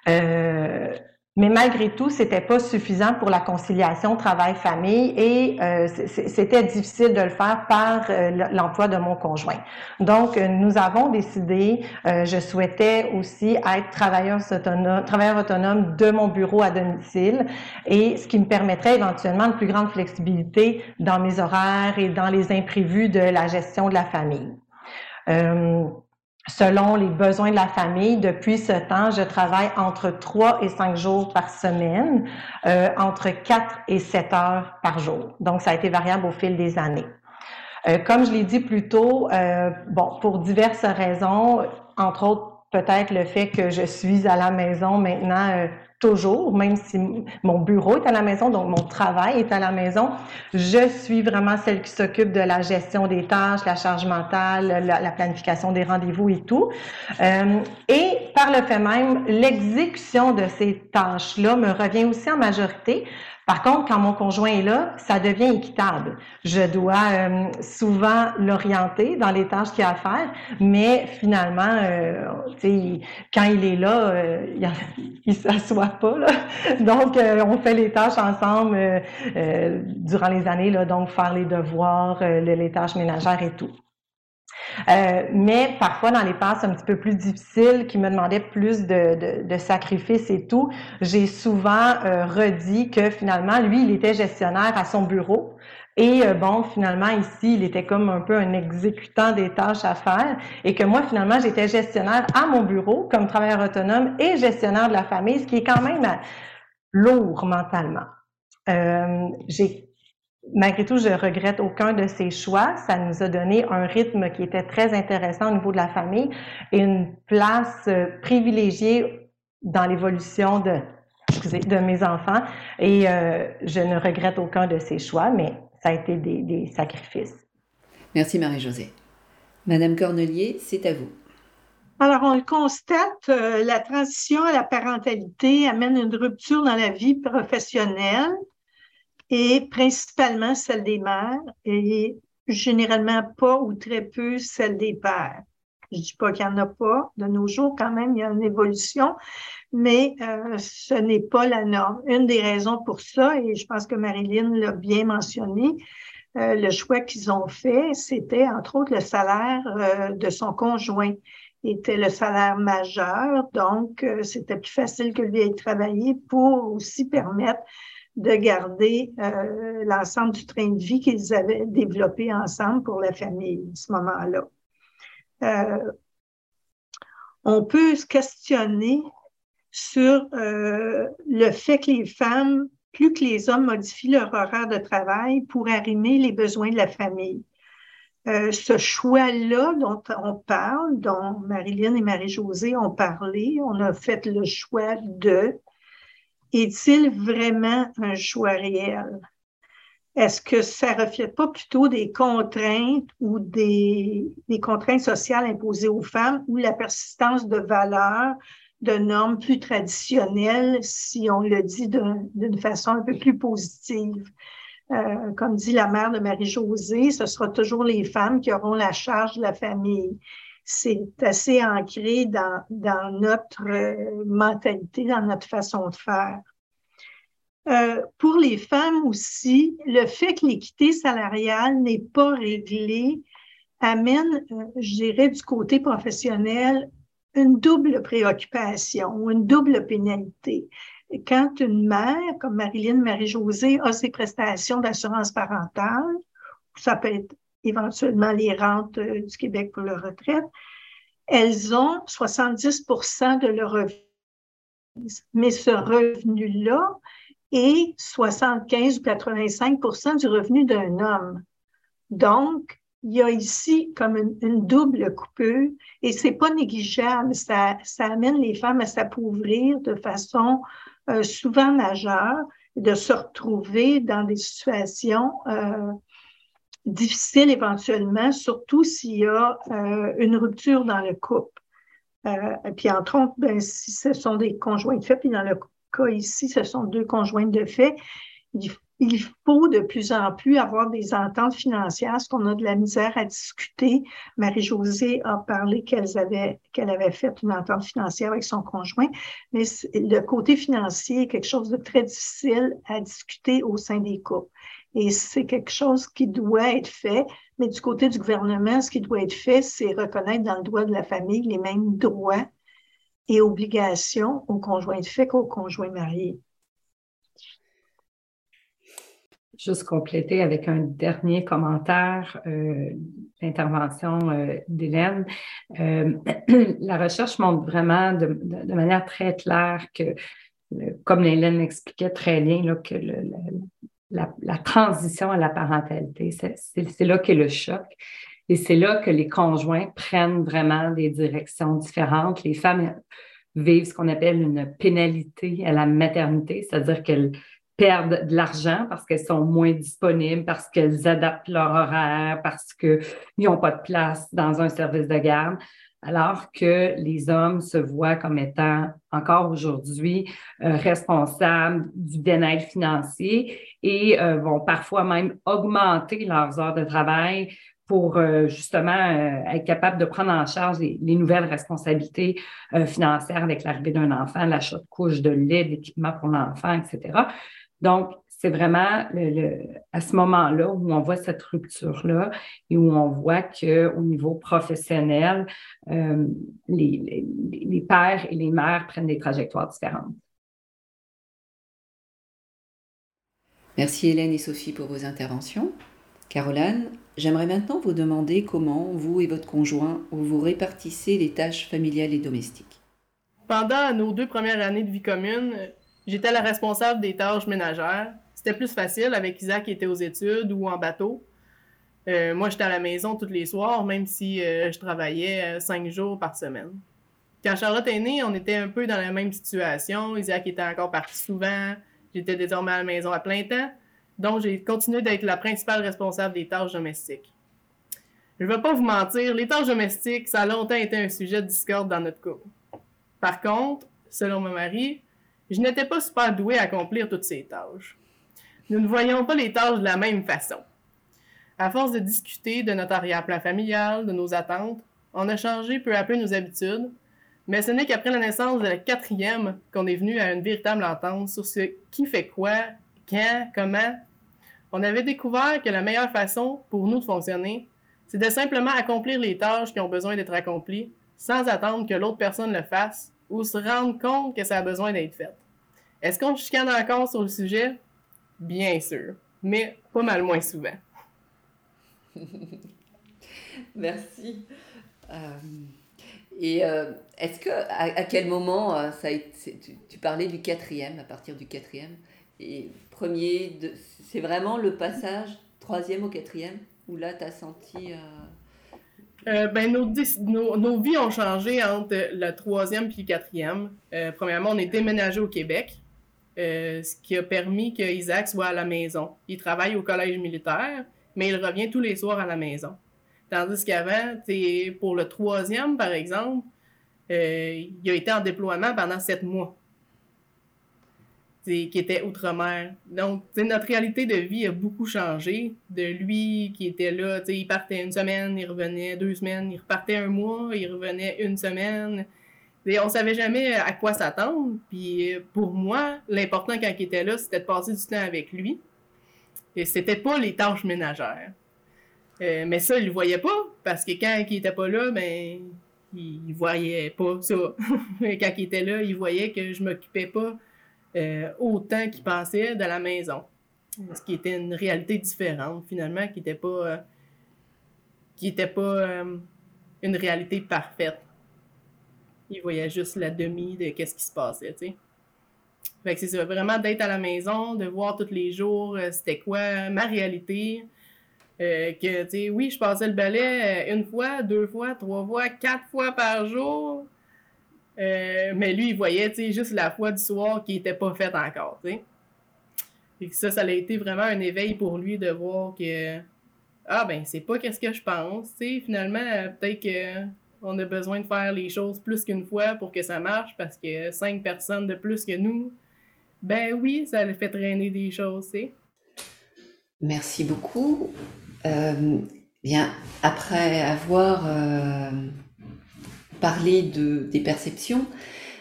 euh, mais malgré tout, c'était pas suffisant pour la conciliation travail-famille et euh, c'était difficile de le faire par euh, l'emploi de mon conjoint. Donc, euh, nous avons décidé, je souhaitais aussi être travailleur autonome, travailleur autonome de mon bureau à domicile et ce qui me permettrait éventuellement une plus grande flexibilité dans mes horaires et dans les imprévus de la gestion de la famille selon les besoins de la famille. Depuis ce temps, je travaille entre 3 et 5 jours par semaine, euh, entre 4 et 7 heures par jour. Donc, ça a été variable au fil des années. Euh, comme je l'ai dit plus tôt, euh, bon, pour diverses raisons, entre autres peut-être le fait que je suis à la maison maintenant toujours, même si mon bureau est à la maison, donc mon travail est à la maison, je suis vraiment celle qui s'occupe de la gestion des tâches, la charge mentale, la, planification des rendez-vous et tout. Euh, et par le fait même, l'exécution de ces tâches-là me revient aussi en majorité par contre, quand mon conjoint est là, ça devient équitable. Je dois euh, souvent l'orienter dans les tâches qu'il a à faire, mais finalement, euh, quand il est là, euh, il, ne s'assoit pas. Donc, euh, on fait les tâches ensemble durant les années, là, donc faire les devoirs, les tâches ménagères et tout. Euh, mais parfois, dans les passes un petit peu plus difficiles, qui me demandaient plus de, de, sacrifices et tout, j'ai souvent euh, redit que finalement, lui, il était gestionnaire à son bureau. Et euh, bon, finalement, ici, il était comme un peu un exécutant des tâches à faire et que moi, finalement, j'étais gestionnaire à mon bureau comme travailleur autonome et gestionnaire de la famille, ce qui est quand même lourd mentalement. j'ai malgré tout, je regrette aucun de ces choix. Ça nous a donné un rythme qui était très intéressant au niveau de la famille et une place euh, privilégiée dans l'évolution de, de mes enfants. Et euh, je ne regrette aucun de ces choix, mais ça a été des, des sacrifices. Merci Marie-Josée. Madame Cornelier, c'est à vous. Alors, on le constate, euh, la transition à la parentalité amène une rupture dans la vie professionnelle et principalement celle des mères et généralement pas ou très peu celle des pères. Je dis pas qu'il n'y en a pas. De nos jours, quand même, il y a une évolution, mais euh, ce n'est pas la norme. Une des raisons pour ça, et je pense que Marilyn l'a bien mentionné, euh, le choix qu'ils ont fait, c'était entre autres le salaire euh, de son conjoint était le salaire majeur, donc c'était plus facile que lui ait travaillé pour aussi permettre de garder euh, l'ensemble du train de vie qu'ils avaient développé ensemble pour la famille à ce moment-là. Euh, on peut se questionner sur euh, le fait que les femmes, plus que les hommes modifient leur horaire de travail pour arrimer les besoins de la famille. ce choix-là dont on parle, dont Marilyn et Marie-Josée ont parlé, on a fait le choix de est-il vraiment un choix réel? Est-ce que ça ne reflète pas plutôt des contraintes ou des, contraintes sociales imposées aux femmes ou la persistance de valeurs, de normes plus traditionnelles, si on le dit d'une façon un peu plus positive? Euh, comme dit la mère de Marie-Josée, ce sera toujours les femmes qui auront la charge de la famille c'est assez ancré dans, notre euh, mentalité, dans notre façon de faire. Euh, pour les femmes aussi, le fait que l'équité salariale n'est pas réglée amène, euh, je dirais, du côté professionnel, une double préoccupation ou une double pénalité. Quand une mère, comme Marilyn Marie-Josée, a ses prestations d'assurance parentale, ça peut être éventuellement les rentes euh, du Québec pour leur retraite, elles ont 70% de leur revenu. Mais ce revenu-là est 75 ou 85% du revenu d'un homme. Donc, il y a ici comme une, double coupure et c'est pas négligeable. Ça, ça amène les femmes à s'appauvrir de façon euh, souvent majeure, de se retrouver dans des situations euh, difficile éventuellement, surtout s'il y a euh, une rupture dans le couple. Euh, et puis, entre autres, ben, si ce sont des conjoints de fait, puis dans le cas ici, ce sont deux conjoints de fait, il, faut de plus en plus avoir des ententes financières, parce qu'on a de la misère à discuter. Marie-Josée a parlé qu'elle avait, qu'elle avait fait une entente financière avec son conjoint, mais le côté financier est quelque chose de très difficile à discuter au sein des couples. Et c'est quelque chose qui doit être fait. Mais du côté du gouvernement, ce qui doit être fait, c'est reconnaître dans le droit de la famille les mêmes droits et obligations aux conjoints de fait qu'aux conjoints mariés. Juste compléter avec un dernier commentaire, euh, l'intervention euh, d'Hélène. Euh, la recherche montre vraiment de, manière très claire que, comme Hélène expliquait très bien, là, que le, la, transition à la parentalité. C'est là qu'est le choc. Et c'est là que les conjoints prennent vraiment des directions différentes. Les femmes vivent ce qu'on appelle une pénalité à la maternité, c'est-à-dire qu'elles perdent de l'argent parce qu'elles sont moins disponibles, parce qu'elles adaptent leur horaire, parce qu'ils n'ont pas de place dans un service de garde alors que les hommes se voient comme étant encore aujourd'hui euh, responsables du bien-être financier et euh, vont parfois même augmenter leurs heures de travail pour euh, justement être capable de prendre en charge les, nouvelles responsabilités financières avec l'arrivée d'un enfant, l'achat de couches, de lait, d'équipement pour l'enfant, etc. Donc, c'est vraiment le, à ce moment-là où on voit cette rupture-là et où on voit qu'au niveau professionnel, euh, les, les, pères et les mères prennent des trajectoires différentes. Merci Hélène et Sophie pour vos interventions. Caroline, j'aimerais maintenant vous demander comment vous et votre conjoint vous répartissez les tâches familiales et domestiques. Pendant nos deux premières années de vie commune, j'étais la responsable des tâches ménagères c'était plus facile avec Isaac qui était aux études ou en bateau. Euh, moi, j'étais à la maison tous les soirs, même si euh, je travaillais euh, cinq jours par semaine. Quand Charlotte est née, on était un peu dans la même situation. Isaac était encore parti souvent. J'étais désormais à la maison à plein temps. Donc, j'ai continué d'être la principale responsable des tâches domestiques. Je ne vais pas vous mentir, les tâches domestiques, ça a longtemps été un sujet de discorde dans notre couple. Par contre, selon mon mari, je n'étais pas super douée à accomplir toutes ces tâches. Nous ne voyons pas les tâches de la même façon. À force de discuter de notre arrière-plan familial, de nos attentes, on a changé peu à peu nos habitudes, mais ce n'est qu'après la naissance de la quatrième qu'on est venu à une véritable entente sur ce qui fait quoi, quand, comment. On avait découvert que la meilleure façon pour nous de fonctionner, c'est de simplement accomplir les tâches qui ont besoin d'être accomplies sans attendre que l'autre personne le fasse ou se rendre compte que ça a besoin d'être fait. Est-ce qu'on chicane encore sur le sujet? Bien sûr, mais pas mal moins souvent. Merci. Euh, et euh, est-ce que, à, quel moment, euh, ça a été, tu, parlais du quatrième, à partir du quatrième, et premier, c'est vraiment le passage troisième au quatrième, où là, tu as senti... Euh, ben, nos, nos, vies ont changé entre le troisième et le quatrième. Euh, premièrement, on est déménagé au Québec, euh, ce qui a permis que Isaac soit à la maison. Il travaille au collège militaire, mais il revient tous les soirs à la maison. Tandis qu'avant, pour le troisième, par exemple, il a été en déploiement pendant sept mois qui était outre-mer. Donc, notre réalité de vie a beaucoup changé. De lui qui était là, il partait une semaine, il revenait deux semaines, il repartait un mois, il revenait une semaine. Et on savait jamais à quoi s'attendre. Puis pour moi, l'important quand il était là, c'était de passer du temps avec lui. Et c'était pas les tâches ménagères. Euh, mais ça, il le voyait pas, parce que quand il était pas là, ben, il voyait pas ça. quand il était là, il voyait que je m'occupais pas euh, autant qu'il pensait de la maison. Ce qui était une réalité différente, finalement, qui n'était pas, euh, qui pas euh, une réalité parfaite. Il voyait juste la demi de qu'est-ce qui se passait, tu sais. Fait que c'est vraiment d'être à la maison, de voir tous les jours c'était quoi ma réalité. que, tu sais, oui, je passais le balai une fois, deux fois, trois fois, quatre fois par jour. Euh, mais lui, il voyait, juste la foi du soir qui n'était pas faite encore, tu Et ça, ça a été vraiment un éveil pour lui de voir que, ah ben, c'est pas qu'est-ce que je pense, tu Finalement, peut-être qu'on a besoin de faire les choses plus qu'une fois pour que ça marche parce que cinq personnes de plus que nous, ben oui, ça le fait traîner des choses, Merci beaucoup. Euh, bien, après avoir euh, parler de, des perceptions,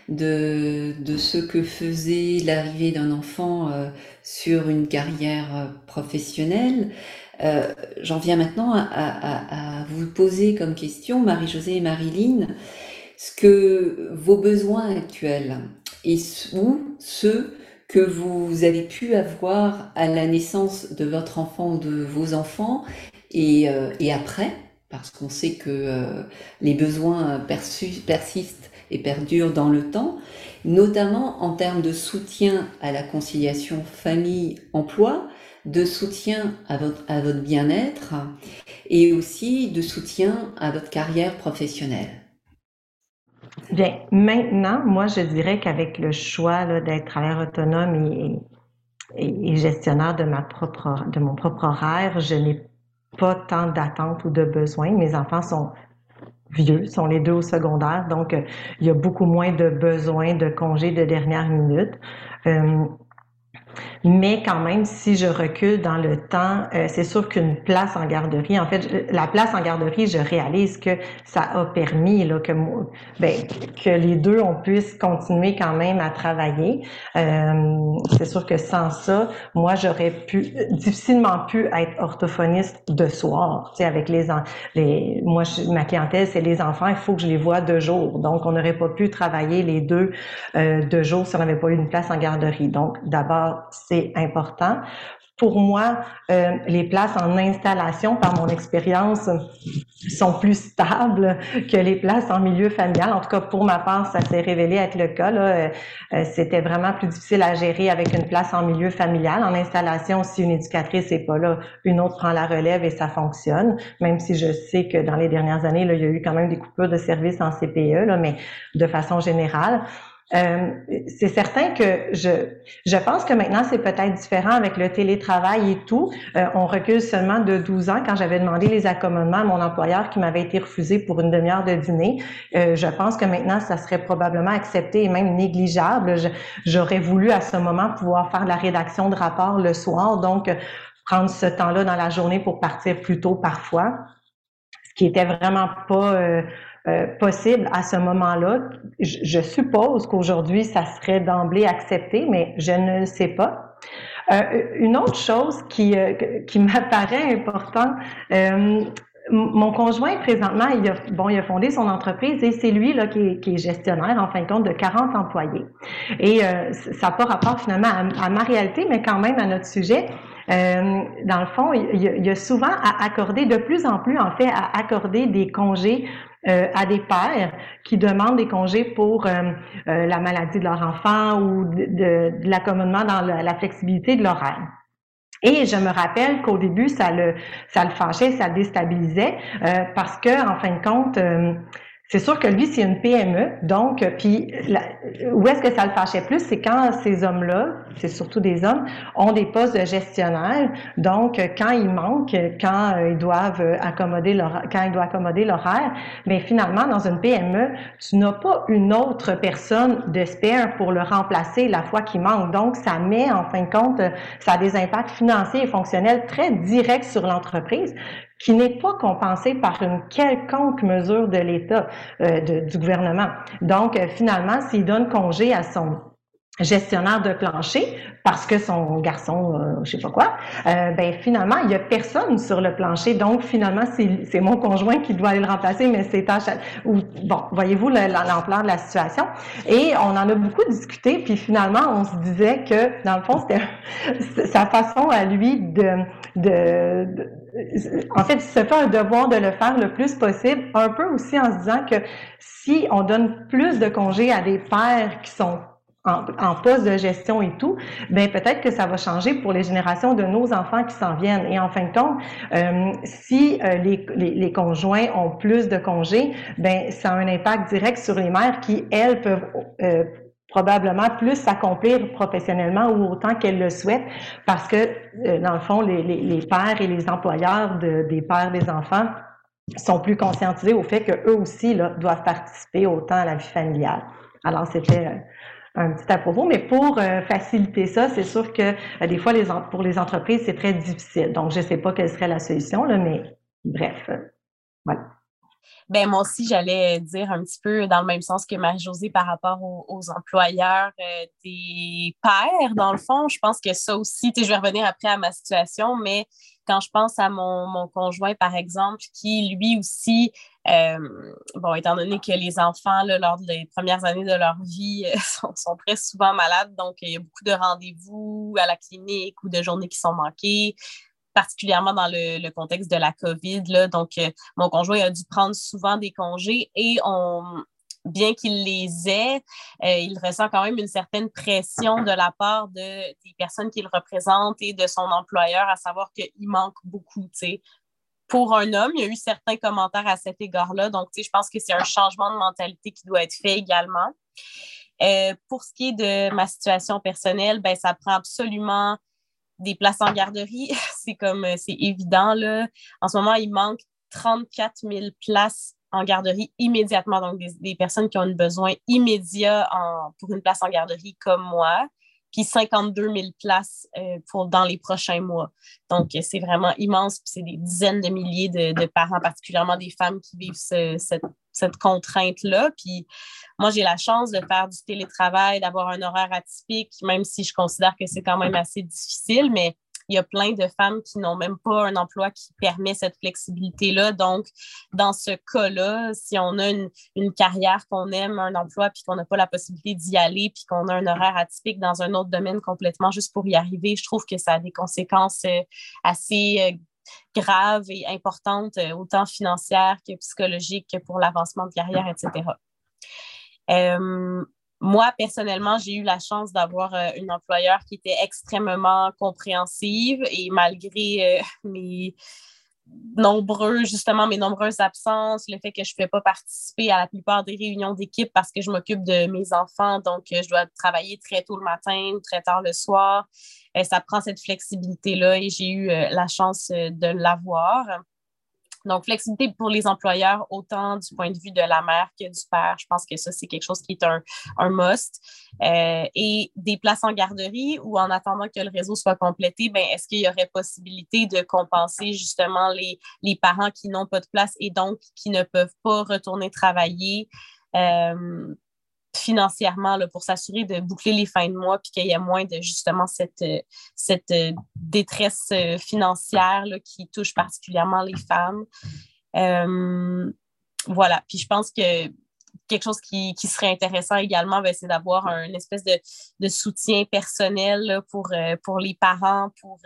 de, ce que faisait l'arrivée d'un enfant euh, sur une carrière professionnelle. Euh, J'en viens maintenant à, vous poser comme question, Marie-Josée et Marilyn, ce que vos besoins actuels et ou ceux que vous avez pu avoir à la naissance de votre enfant ou de vos enfants et, euh, après, parce qu'on sait que euh, les besoins persistent et perdurent dans le temps, notamment en termes de soutien à la conciliation famille-emploi, de soutien à votre, bien-être et aussi de soutien à votre carrière professionnelle. Bien, maintenant, moi, je dirais qu'avec le choix d'être travailleur autonome et, gestionnaire de, ma propre, de mon propre horaire, je n'ai pas tant d'attentes ou de besoins. Mes enfants sont vieux, sont les deux au secondaire, donc euh, il y a beaucoup moins de besoins de congés de dernière minute. Euh, mais quand même, si je recule dans le temps, euh, c'est sûr qu'une place en garderie, en fait, la place en garderie, je réalise que ça a permis là, que, ben, que les deux, on puisse continuer quand même à travailler. Euh, c'est sûr que sans ça, moi, j'aurais pu difficilement pu être orthophoniste de soir. Tu sais, avec les, les moi, ma clientèle, c'est les enfants, il faut que je les vois deux jours. Donc, on n'aurait pas pu travailler les deux euh, deux jours si on n'avait pas eu une place en garderie. Donc, d'abord, c'est important. Pour moi, euh, les places en installation, par mon expérience, sont plus stables que les places en milieu familial. En tout cas, pour ma part, ça s'est révélé être le cas. Là. Euh, c'était vraiment plus difficile à gérer avec une place en milieu familial. En installation, si une éducatrice n'est pas là, une autre prend la relève et ça fonctionne. Même si je sais que dans les dernières années, là, il y a eu quand même des coupures de services en CPE, là, mais de façon générale. Euh, c'est certain que je, je pense que maintenant, c'est peut-être différent avec le télétravail et tout. Euh, on recule seulement de 12 ans. Quand j'avais demandé les accommodements à mon employeur qui m'avait été refusé pour une demi-heure de dîner, euh, je pense que maintenant, ça serait probablement accepté et même négligeable. J'aurais voulu à ce moment pouvoir faire la rédaction de rapport le soir, donc prendre ce temps-là dans la journée pour partir plus tôt parfois, ce qui était vraiment pas euh, possible à ce moment-là. Je, suppose qu'aujourd'hui, ça serait d'emblée accepté, mais je ne le sais pas. Euh, une autre chose qui, euh, qui m'apparaît importante, mon conjoint, présentement, il a, bon, il a fondé son entreprise et c'est lui là, qui, est, gestionnaire, en fin de compte, de 40 employés. Et ça n'a pas rapport finalement à, ma réalité, mais quand même à notre sujet. dans le fond, il y a souvent à accorder, de plus en plus, en fait, à accorder des congés euh, à des pères qui demandent des congés pour euh, euh, la maladie de leur enfant ou de, de, l'accommodement dans la, flexibilité de l'horaire. Et je me rappelle qu'au début, ça le, ça le fâchait, ça le déstabilisait, parce que, en fin de compte, c'est sûr que lui, c'est une PME, donc, puis où est-ce que ça le fâchait plus, c'est quand ces hommes-là, c'est surtout des hommes, ont des postes de gestionnaire, donc quand ils manquent, quand ils doivent accommoder leur, quand ils doivent accommoder l'horaire, mais finalement, dans une PME, tu n'as pas une autre personne de spare pour le remplacer la fois qu'il manque. Donc, ça met, en fin de compte, ça a des impacts financiers et fonctionnels très directs sur l'entreprise qui n'est pas compensé par une quelconque mesure de l'État, euh, du gouvernement. Donc, euh, finalement, s'il donne congé à son gestionnaire de plancher parce que son garçon, euh, je sais pas quoi, euh, ben finalement il y a personne sur le plancher, donc finalement c'est mon conjoint qui doit aller le remplacer, mais c'est ou bon, voyez-vous l'ampleur de la situation. Et on en a beaucoup discuté, puis finalement on se disait que dans le fond c'était sa façon à lui de, de, de en fait, il se fait un devoir de le faire le plus possible, un peu aussi en se disant que si on donne plus de congés à des pères qui sont en, poste de gestion et tout, ben peut-être que ça va changer pour les générations de nos enfants qui s'en viennent. Et en fin de compte, euh, si euh, les, les, conjoints ont plus de congés, ben ça a un impact direct sur les mères qui, elles, peuvent euh, probablement plus s'accomplir professionnellement ou autant qu'elles le souhaitent parce que, dans le fond, les, les, les pères et les employeurs de, des pères des enfants sont plus conscientisés au fait qu'eux aussi là, doivent participer autant à la vie familiale. Alors, c'était un petit à propos, mais pour euh, faciliter ça, c'est sûr que euh, des fois, les pour les entreprises, c'est très difficile. Donc, je ne sais pas quelle serait la solution, là, mais bref, euh, voilà. Ben moi aussi, j'allais dire un petit peu dans le même sens que Marie-Josée par rapport aux, employeurs des pères, dans le fond. Je pense que ça aussi, je vais revenir après à ma situation, mais quand je pense à mon conjoint, par exemple, qui lui aussi euh, bon, étant donné que les enfants, lors des premières années de leur vie, sont, très souvent malades, donc il y a beaucoup de rendez-vous à la clinique ou de journées qui sont manquées, particulièrement dans le, contexte de la COVID. Là. Donc, euh, mon conjoint a dû prendre souvent des congés et on, bien qu'il les ait, euh, il ressent quand même une certaine pression de la part de, des personnes qu'il représente et de son employeur, à savoir qu'il manque beaucoup. sais pour un homme. Il y a eu certains commentaires à cet égard-là. Donc, je pense que c'est un changement de mentalité qui doit être fait également. Euh, pour ce qui est de ma situation personnelle, ben, ça prend absolument des places en garderie. c'est comme, euh, c'est évident, là. En ce moment, il manque 34 000 places en garderie immédiatement. Donc, des, personnes qui ont un besoin immédiat pour une place en garderie comme moi puis 52 000 places euh, pour, dans les prochains mois. Donc, c'est vraiment immense, puis c'est des dizaines de milliers de, parents, particulièrement des femmes qui vivent cette, cette contrainte-là. Puis moi, j'ai la chance de faire du télétravail, d'avoir un horaire atypique, même si je considère que c'est quand même assez difficile, mais il y a plein de femmes qui n'ont même pas un emploi qui permet cette flexibilité-là. Donc, dans ce cas-là, si on a une, carrière qu'on aime, un emploi, puis qu'on n'a pas la possibilité d'y aller, puis qu'on a un horaire atypique dans un autre domaine complètement juste pour y arriver, je trouve que ça a des conséquences euh, assez euh, grave et importante, autant financière que psychologique que pour l'avancement de carrière, etc. moi, personnellement, j'ai eu la chance d'avoir une employeur qui était extrêmement compréhensive et malgré mes, nombreux, justement, mes nombreuses absences, le fait que je ne fais pas participer à la plupart des réunions d'équipe parce que je m'occupe de mes enfants, donc euh, je dois travailler très tôt le matin ou très tard le soir. euh, ça prend cette flexibilité-là et j'ai eu euh, la chance de l'avoir. Donc, flexibilité pour les employeurs, autant du point de vue de la mère que du père. Je pense que ça, c'est quelque chose qui est un, un must. Euh, et des places en garderie ou en attendant que le réseau soit complété, ben, est-ce qu'il y aurait possibilité de compenser justement les, les parents qui n'ont pas de place et donc qui ne peuvent pas retourner travailler? Euh, financièrement là, pour s'assurer de boucler les fins de mois puis qu'il y ait moins de justement cette, euh, cette euh, détresse euh, financière là, qui touche particulièrement les femmes. voilà. Puis je pense que quelque chose qui, qui serait intéressant également, ben, c'est d'avoir un espèce de, de soutien personnel pour, pour les parents, pour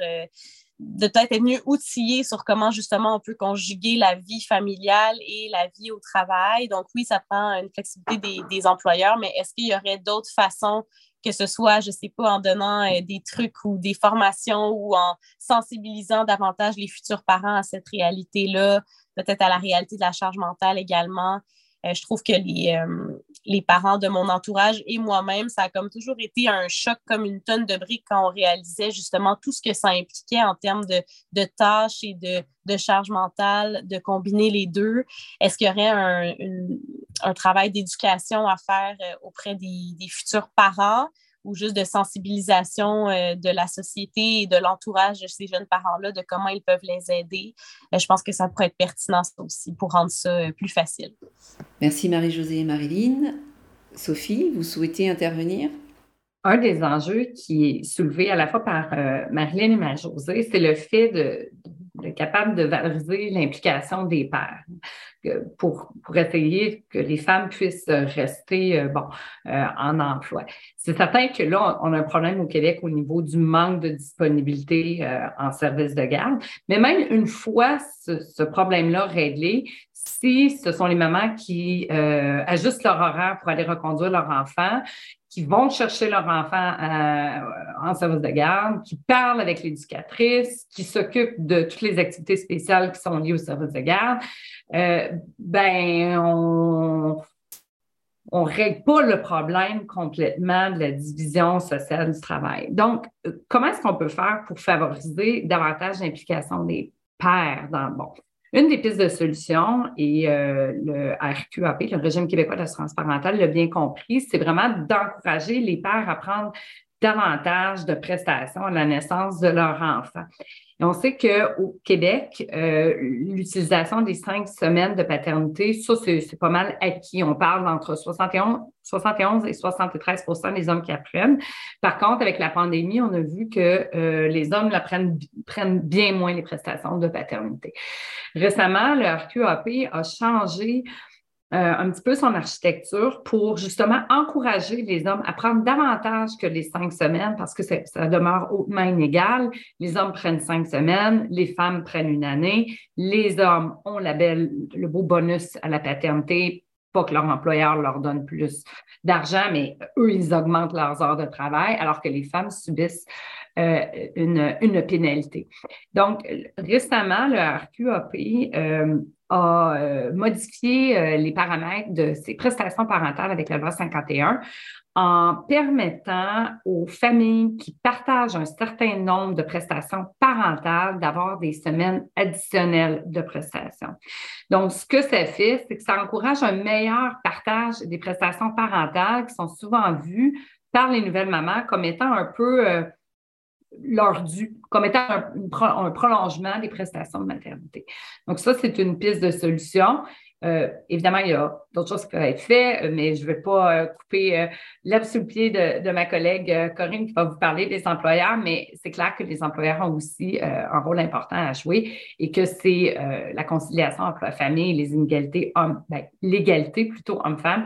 de peut-être être mieux outillé sur comment justement on peut conjuguer la vie familiale et la vie au travail. Donc oui, ça prend une flexibilité des, employeurs, mais est-ce qu'il y aurait d'autres façons que ce soit, je ne sais pas, en donnant euh, des trucs ou des formations ou en sensibilisant davantage les futurs parents à cette réalité-là, peut-être à la réalité de la charge mentale également? Euh, je trouve que les, euh, les parents de mon entourage et moi-même, ça a comme toujours été un choc comme une tonne de briques quand on réalisait justement tout ce que ça impliquait en termes de, de tâches et de, de charge mentale, de combiner les deux. Est-ce qu'il y aurait un, un travail d'éducation à faire euh, auprès des, des futurs parents? Ou juste de sensibilisation euh, de la société et de l'entourage de ces jeunes parents-là, de comment ils peuvent les aider. Euh, je pense que ça pourrait être pertinent aussi pour rendre ça euh, plus facile. Merci Marie-Josée et Marilyn. Sophie, vous souhaitez intervenir? Un des enjeux qui est soulevé à la fois par Marilyn et Marie-Josée, c'est le fait de, capable de valoriser l'implication des pères pour, pour essayer que les femmes puissent rester euh, bon, euh, en emploi. C'est certain que là, on a un problème au Québec au niveau du manque de disponibilité euh, en service de garde, mais même une fois ce, ce problème-là réglé, si ce sont les mamans qui ajustent leur horaire pour aller reconduire leur enfant, qui vont chercher leur enfant en service de garde, qui parlent avec l'éducatrice, qui s'occupent de toutes les activités spéciales qui sont liées au service de garde, euh, ben, on ne règle pas le problème complètement de la division sociale du travail. Donc, euh, comment est-ce qu'on peut faire pour favoriser davantage l'implication des pères dans le bon? Une des pistes de solution, et euh, le RQAP, le régime québécois d'assurance parentale, l'a bien compris, c'est vraiment d'encourager les pères à prendre davantage de prestations à la naissance de leur enfant. On sait qu'au Québec, euh, l'utilisation des cinq semaines de paternité, ça, c'est pas mal acquis. On parle d'entre 71, 71 et 73% des hommes qui apprennent. Par contre, avec la pandémie, on a vu que euh, les hommes la prennent, prennent bien moins les prestations de paternité. Récemment, le RQAP a changé un petit peu son architecture pour justement encourager les hommes à prendre davantage que les cinq semaines parce que ça demeure hautement inégal. Les hommes prennent cinq semaines, les femmes prennent une année. Les hommes ont le beau bonus à la paternité, pas que leur employeur leur donne plus d'argent, mais eux, ils augmentent leurs heures de travail, alors que les femmes subissent euh, une, une, pénalité. Donc, récemment, le RQAP a euh, modifié euh, les paramètres de ses prestations parentales avec la loi 51 en permettant aux familles qui partagent un certain nombre de prestations parentales d'avoir des semaines additionnelles de prestations. Donc, ce que ça fait, c'est que ça encourage un meilleur partage des prestations parentales qui sont souvent vues par les nouvelles mamans comme étant un peu leur dû, comme étant un, prolongement des prestations de maternité. Donc, ça, c'est une piste de solution. Euh, évidemment, il y a d'autres choses qui peuvent être faites, mais je ne vais pas euh, couper euh, l'herbe sous le pied de, ma collègue Corinne qui va vous parler des employeurs, mais c'est clair que les employeurs ont aussi un rôle important à jouer et que c'est la conciliation entre la famille et les inégalités hommes, ben, l'égalité plutôt homme-femme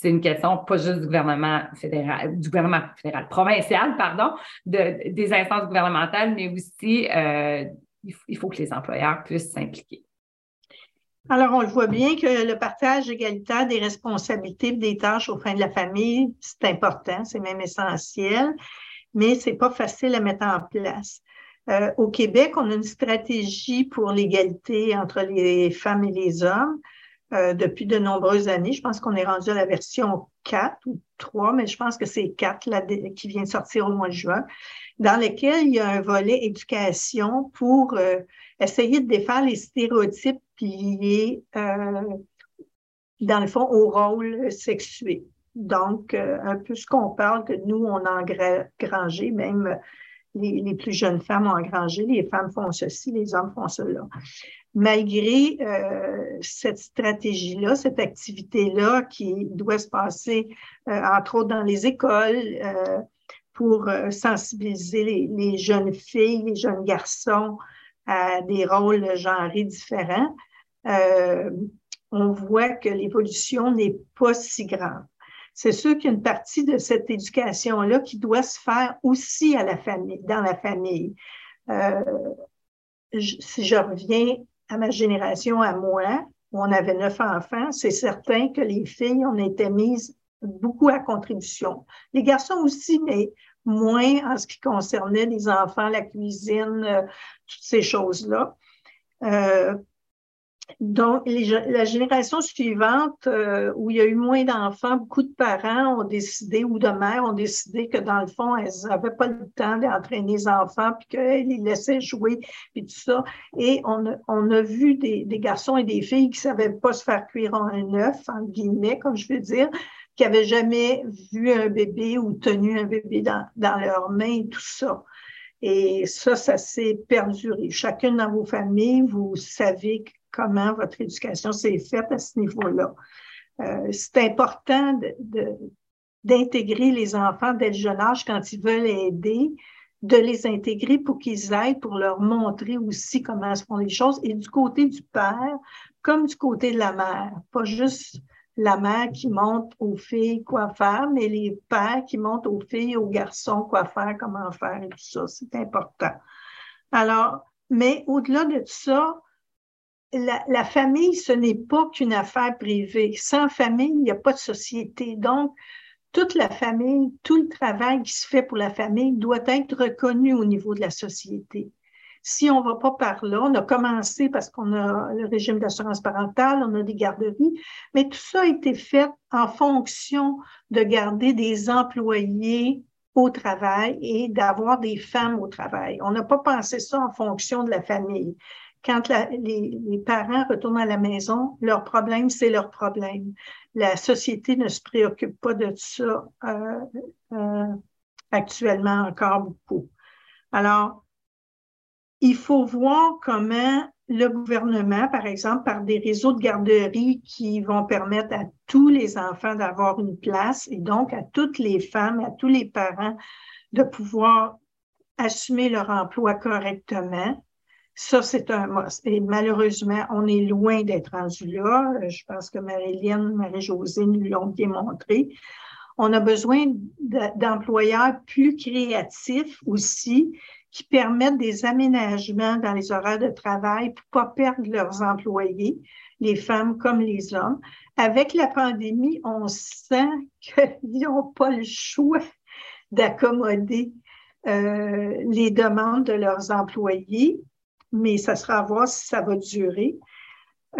c'est une question pas juste du gouvernement fédéral, du gouvernement fédéral, provincial, pardon, de, des instances gouvernementales, mais aussi euh, il faut que les employeurs puissent s'impliquer. Alors, on le voit bien que le partage égalitaire des responsabilités et des tâches au sein de la famille, c'est important, c'est même essentiel, mais c'est pas facile à mettre en place. Euh, au Québec, on a une stratégie pour l'égalité entre les femmes et les hommes euh, depuis de nombreuses années. Je pense qu'on est rendu à la version 4 ou 3, mais je pense que c'est 4 là, qui vient de sortir au mois de juin, dans lequel il y a un volet éducation pour euh, essayer de défaire les stéréotypes liés, euh, dans le fond, au rôle sexué. Donc, un peu ce qu'on parle que nous, on a engrangé, même les, les, plus jeunes femmes ont engrangé, les femmes font ceci, les hommes font cela. Malgré euh, cette stratégie-là, cette activité-là qui doit se passer, euh, entre autres, dans les écoles, euh, pour sensibiliser les, jeunes filles, les jeunes garçons à des rôles genrés différents, on voit que l'évolution n'est pas si grande. C'est sûr qu'il partie de cette éducation-là qui doit se faire aussi à la famille, dans la famille. Euh, si je reviens à ma génération, à moi, où on avait neuf enfants, c'est certain que les filles, on était mises beaucoup à contribution. Les garçons aussi, mais moins en ce qui concernait les enfants, la cuisine, euh, toutes ces choses-là. Euh, donc, la génération suivante, euh, où il y a eu moins d'enfants, beaucoup de parents ont décidé, ou de mères ont décidé que dans le fond, elles n'avaient pas le temps d'entraîner les enfants, puis qu'elles les laissaient jouer, puis tout ça. Et on a, on a vu des, garçons et des filles qui ne savaient pas se faire cuire un œuf, en guillemets, comme je veux dire, qui n'avaient jamais vu un bébé ou tenu un bébé dans, dans leurs mains, tout ça. Et ça, ça s'est perduré. Chacune dans vos familles, vous savez comment votre éducation s'est faite à ce niveau-là. Euh, c'est important d'intégrer les enfants dès le jeune âge quand ils veulent aider, de les intégrer pour qu'ils aident, pour leur montrer aussi comment se font les choses, et du côté du père comme du côté de la mère. Pas juste la mère qui montre aux filles quoi faire, mais les pères qui montrent aux filles aux garçons quoi faire, comment faire et tout ça. C'est important. Alors, mais au-delà de tout ça, la, famille, ce n'est pas qu'une affaire privée. Sans famille, il n'y a pas de société. Donc, toute la famille, tout le travail qui se fait pour la famille doit être reconnu au niveau de la société. Si on ne va pas par là, on a commencé parce qu'on a le régime d'assurance parentale, on a des garderies, mais tout ça a été fait en fonction de garder des employés au travail et d'avoir des femmes au travail. On n'a pas pensé ça en fonction de la famille quand les, parents retournent à la maison, leur problème, c'est leur problème. La société ne se préoccupe pas de ça euh, euh, actuellement encore beaucoup. Alors, il faut voir comment le gouvernement, par exemple, par des réseaux de garderies qui vont permettre à tous les enfants d'avoir une place et donc à toutes les femmes, à tous les parents de pouvoir assumer leur emploi correctement ça, c'est un. Et malheureusement, on est loin d'être rendu là. Je pense que Marie-Liane, Marie-Josée nous l'ont bien montré. On a besoin d'employeurs plus créatifs aussi, qui permettent des aménagements dans les horaires de travail pour pas perdre leurs employés, les femmes comme les hommes. Avec la pandémie, on sent qu'ils n'ont pas le choix d'accommoder euh, les demandes de leurs employés mais ça sera à voir si ça va durer.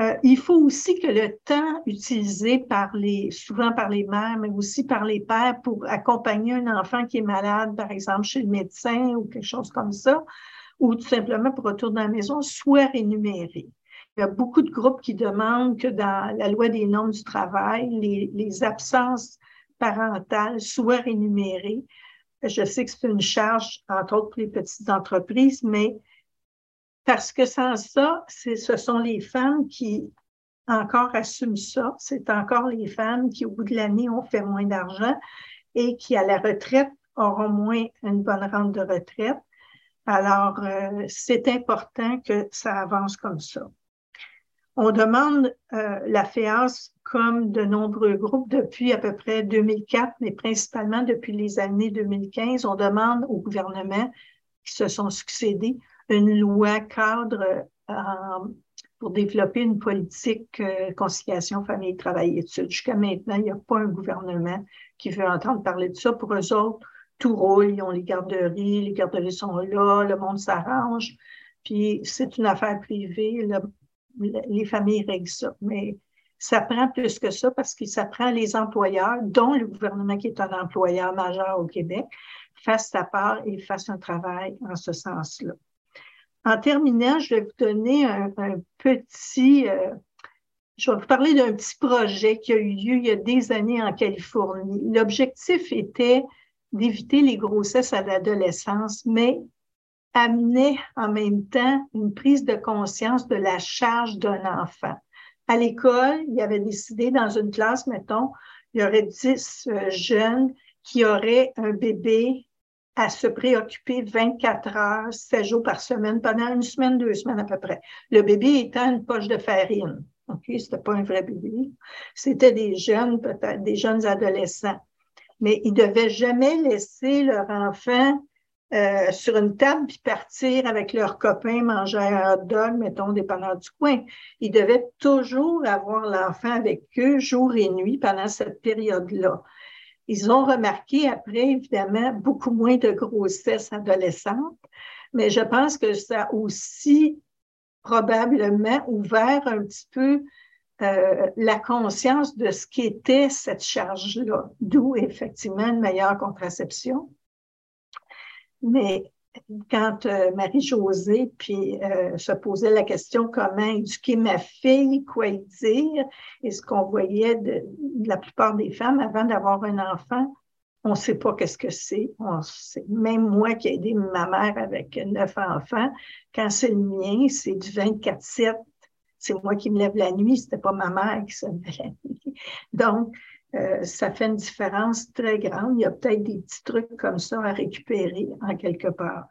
Euh, il faut aussi que le temps utilisé par les, souvent par les mères, mais aussi par les pères pour accompagner un enfant qui est malade, par exemple chez le médecin ou quelque chose comme ça, ou tout simplement pour retourner à la maison, soit rémunéré. Il y a beaucoup de groupes qui demandent que dans la loi des normes du travail, les, les absences parentales soient rémunérées. Je sais que c'est une charge, entre autres, pour les petites entreprises, mais parce que sans ça, ce sont les femmes qui encore assument ça. C'est encore les femmes qui, au bout de l'année, ont fait moins d'argent et qui, à la retraite, auront moins une bonne rente de retraite. Alors, euh, c'est important que ça avance comme ça. On demande euh, la FEAS comme de nombreux groupes depuis à peu près 2004, mais principalement depuis les années 2015. On demande au gouvernement qui se sont succédés une loi cadre pour développer une politique conciliation famille-travail-études. Jusqu'à maintenant, il n'y a pas un gouvernement qui veut entendre parler de ça. Pour eux autres, tout roule, ils ont les garderies, les garderies sont là, le monde s'arrange. Puis c'est une affaire privée, les familles règlent ça. Mais ça prend plus que ça parce que ça prend les employeurs, dont le gouvernement qui est un employeur majeur au Québec, fasse sa part et fasse un travail en ce sens-là. En terminant, je vais vous donner un, petit, euh, je vais vous parler d'un petit projet qui a eu lieu il y a des années en Californie. L'objectif était d'éviter les grossesses à l'adolescence, mais amenait en même temps une prise de conscience de la charge d'un enfant. À l'école, il y avait décidé dans une classe, mettons, il y aurait 10 euh, jeunes qui auraient un bébé à se préoccuper 24 heures, 7 jours par semaine, pendant une semaine, deux semaines à peu près. Le bébé étant une poche de farine. OK? C'était pas un vrai bébé. C'était des jeunes, peut-être, des jeunes adolescents. Mais ils devaient jamais laisser leur enfant euh, sur une table puis partir avec leurs copains manger un hot dog, mettons, dépendant du coin. Ils devaient toujours avoir l'enfant avec eux jour et nuit pendant cette période-là. Ils ont remarqué après, évidemment, beaucoup moins de grossesse adolescente, mais je pense que ça a aussi probablement ouvert un petit peu euh, la conscience de ce qu'était cette charge-là, d'où effectivement une meilleure contraception. Mais quand euh, Marie-Josée puis euh, se posait la question comment éduquer ma fille, quoi y dire, et ce qu'on voyait de, la plupart des femmes avant d'avoir un enfant, on ne sait pas qu'est-ce que c'est. Même moi qui ai aidé ma mère avec neuf enfants, quand c'est le mien, c'est du 24-7. C'est moi qui me lève la nuit, c'était pas ma mère qui se lève la nuit. Donc, euh, ça fait une différence très grande. Il y a peut-être des petits trucs comme ça à récupérer en quelque part.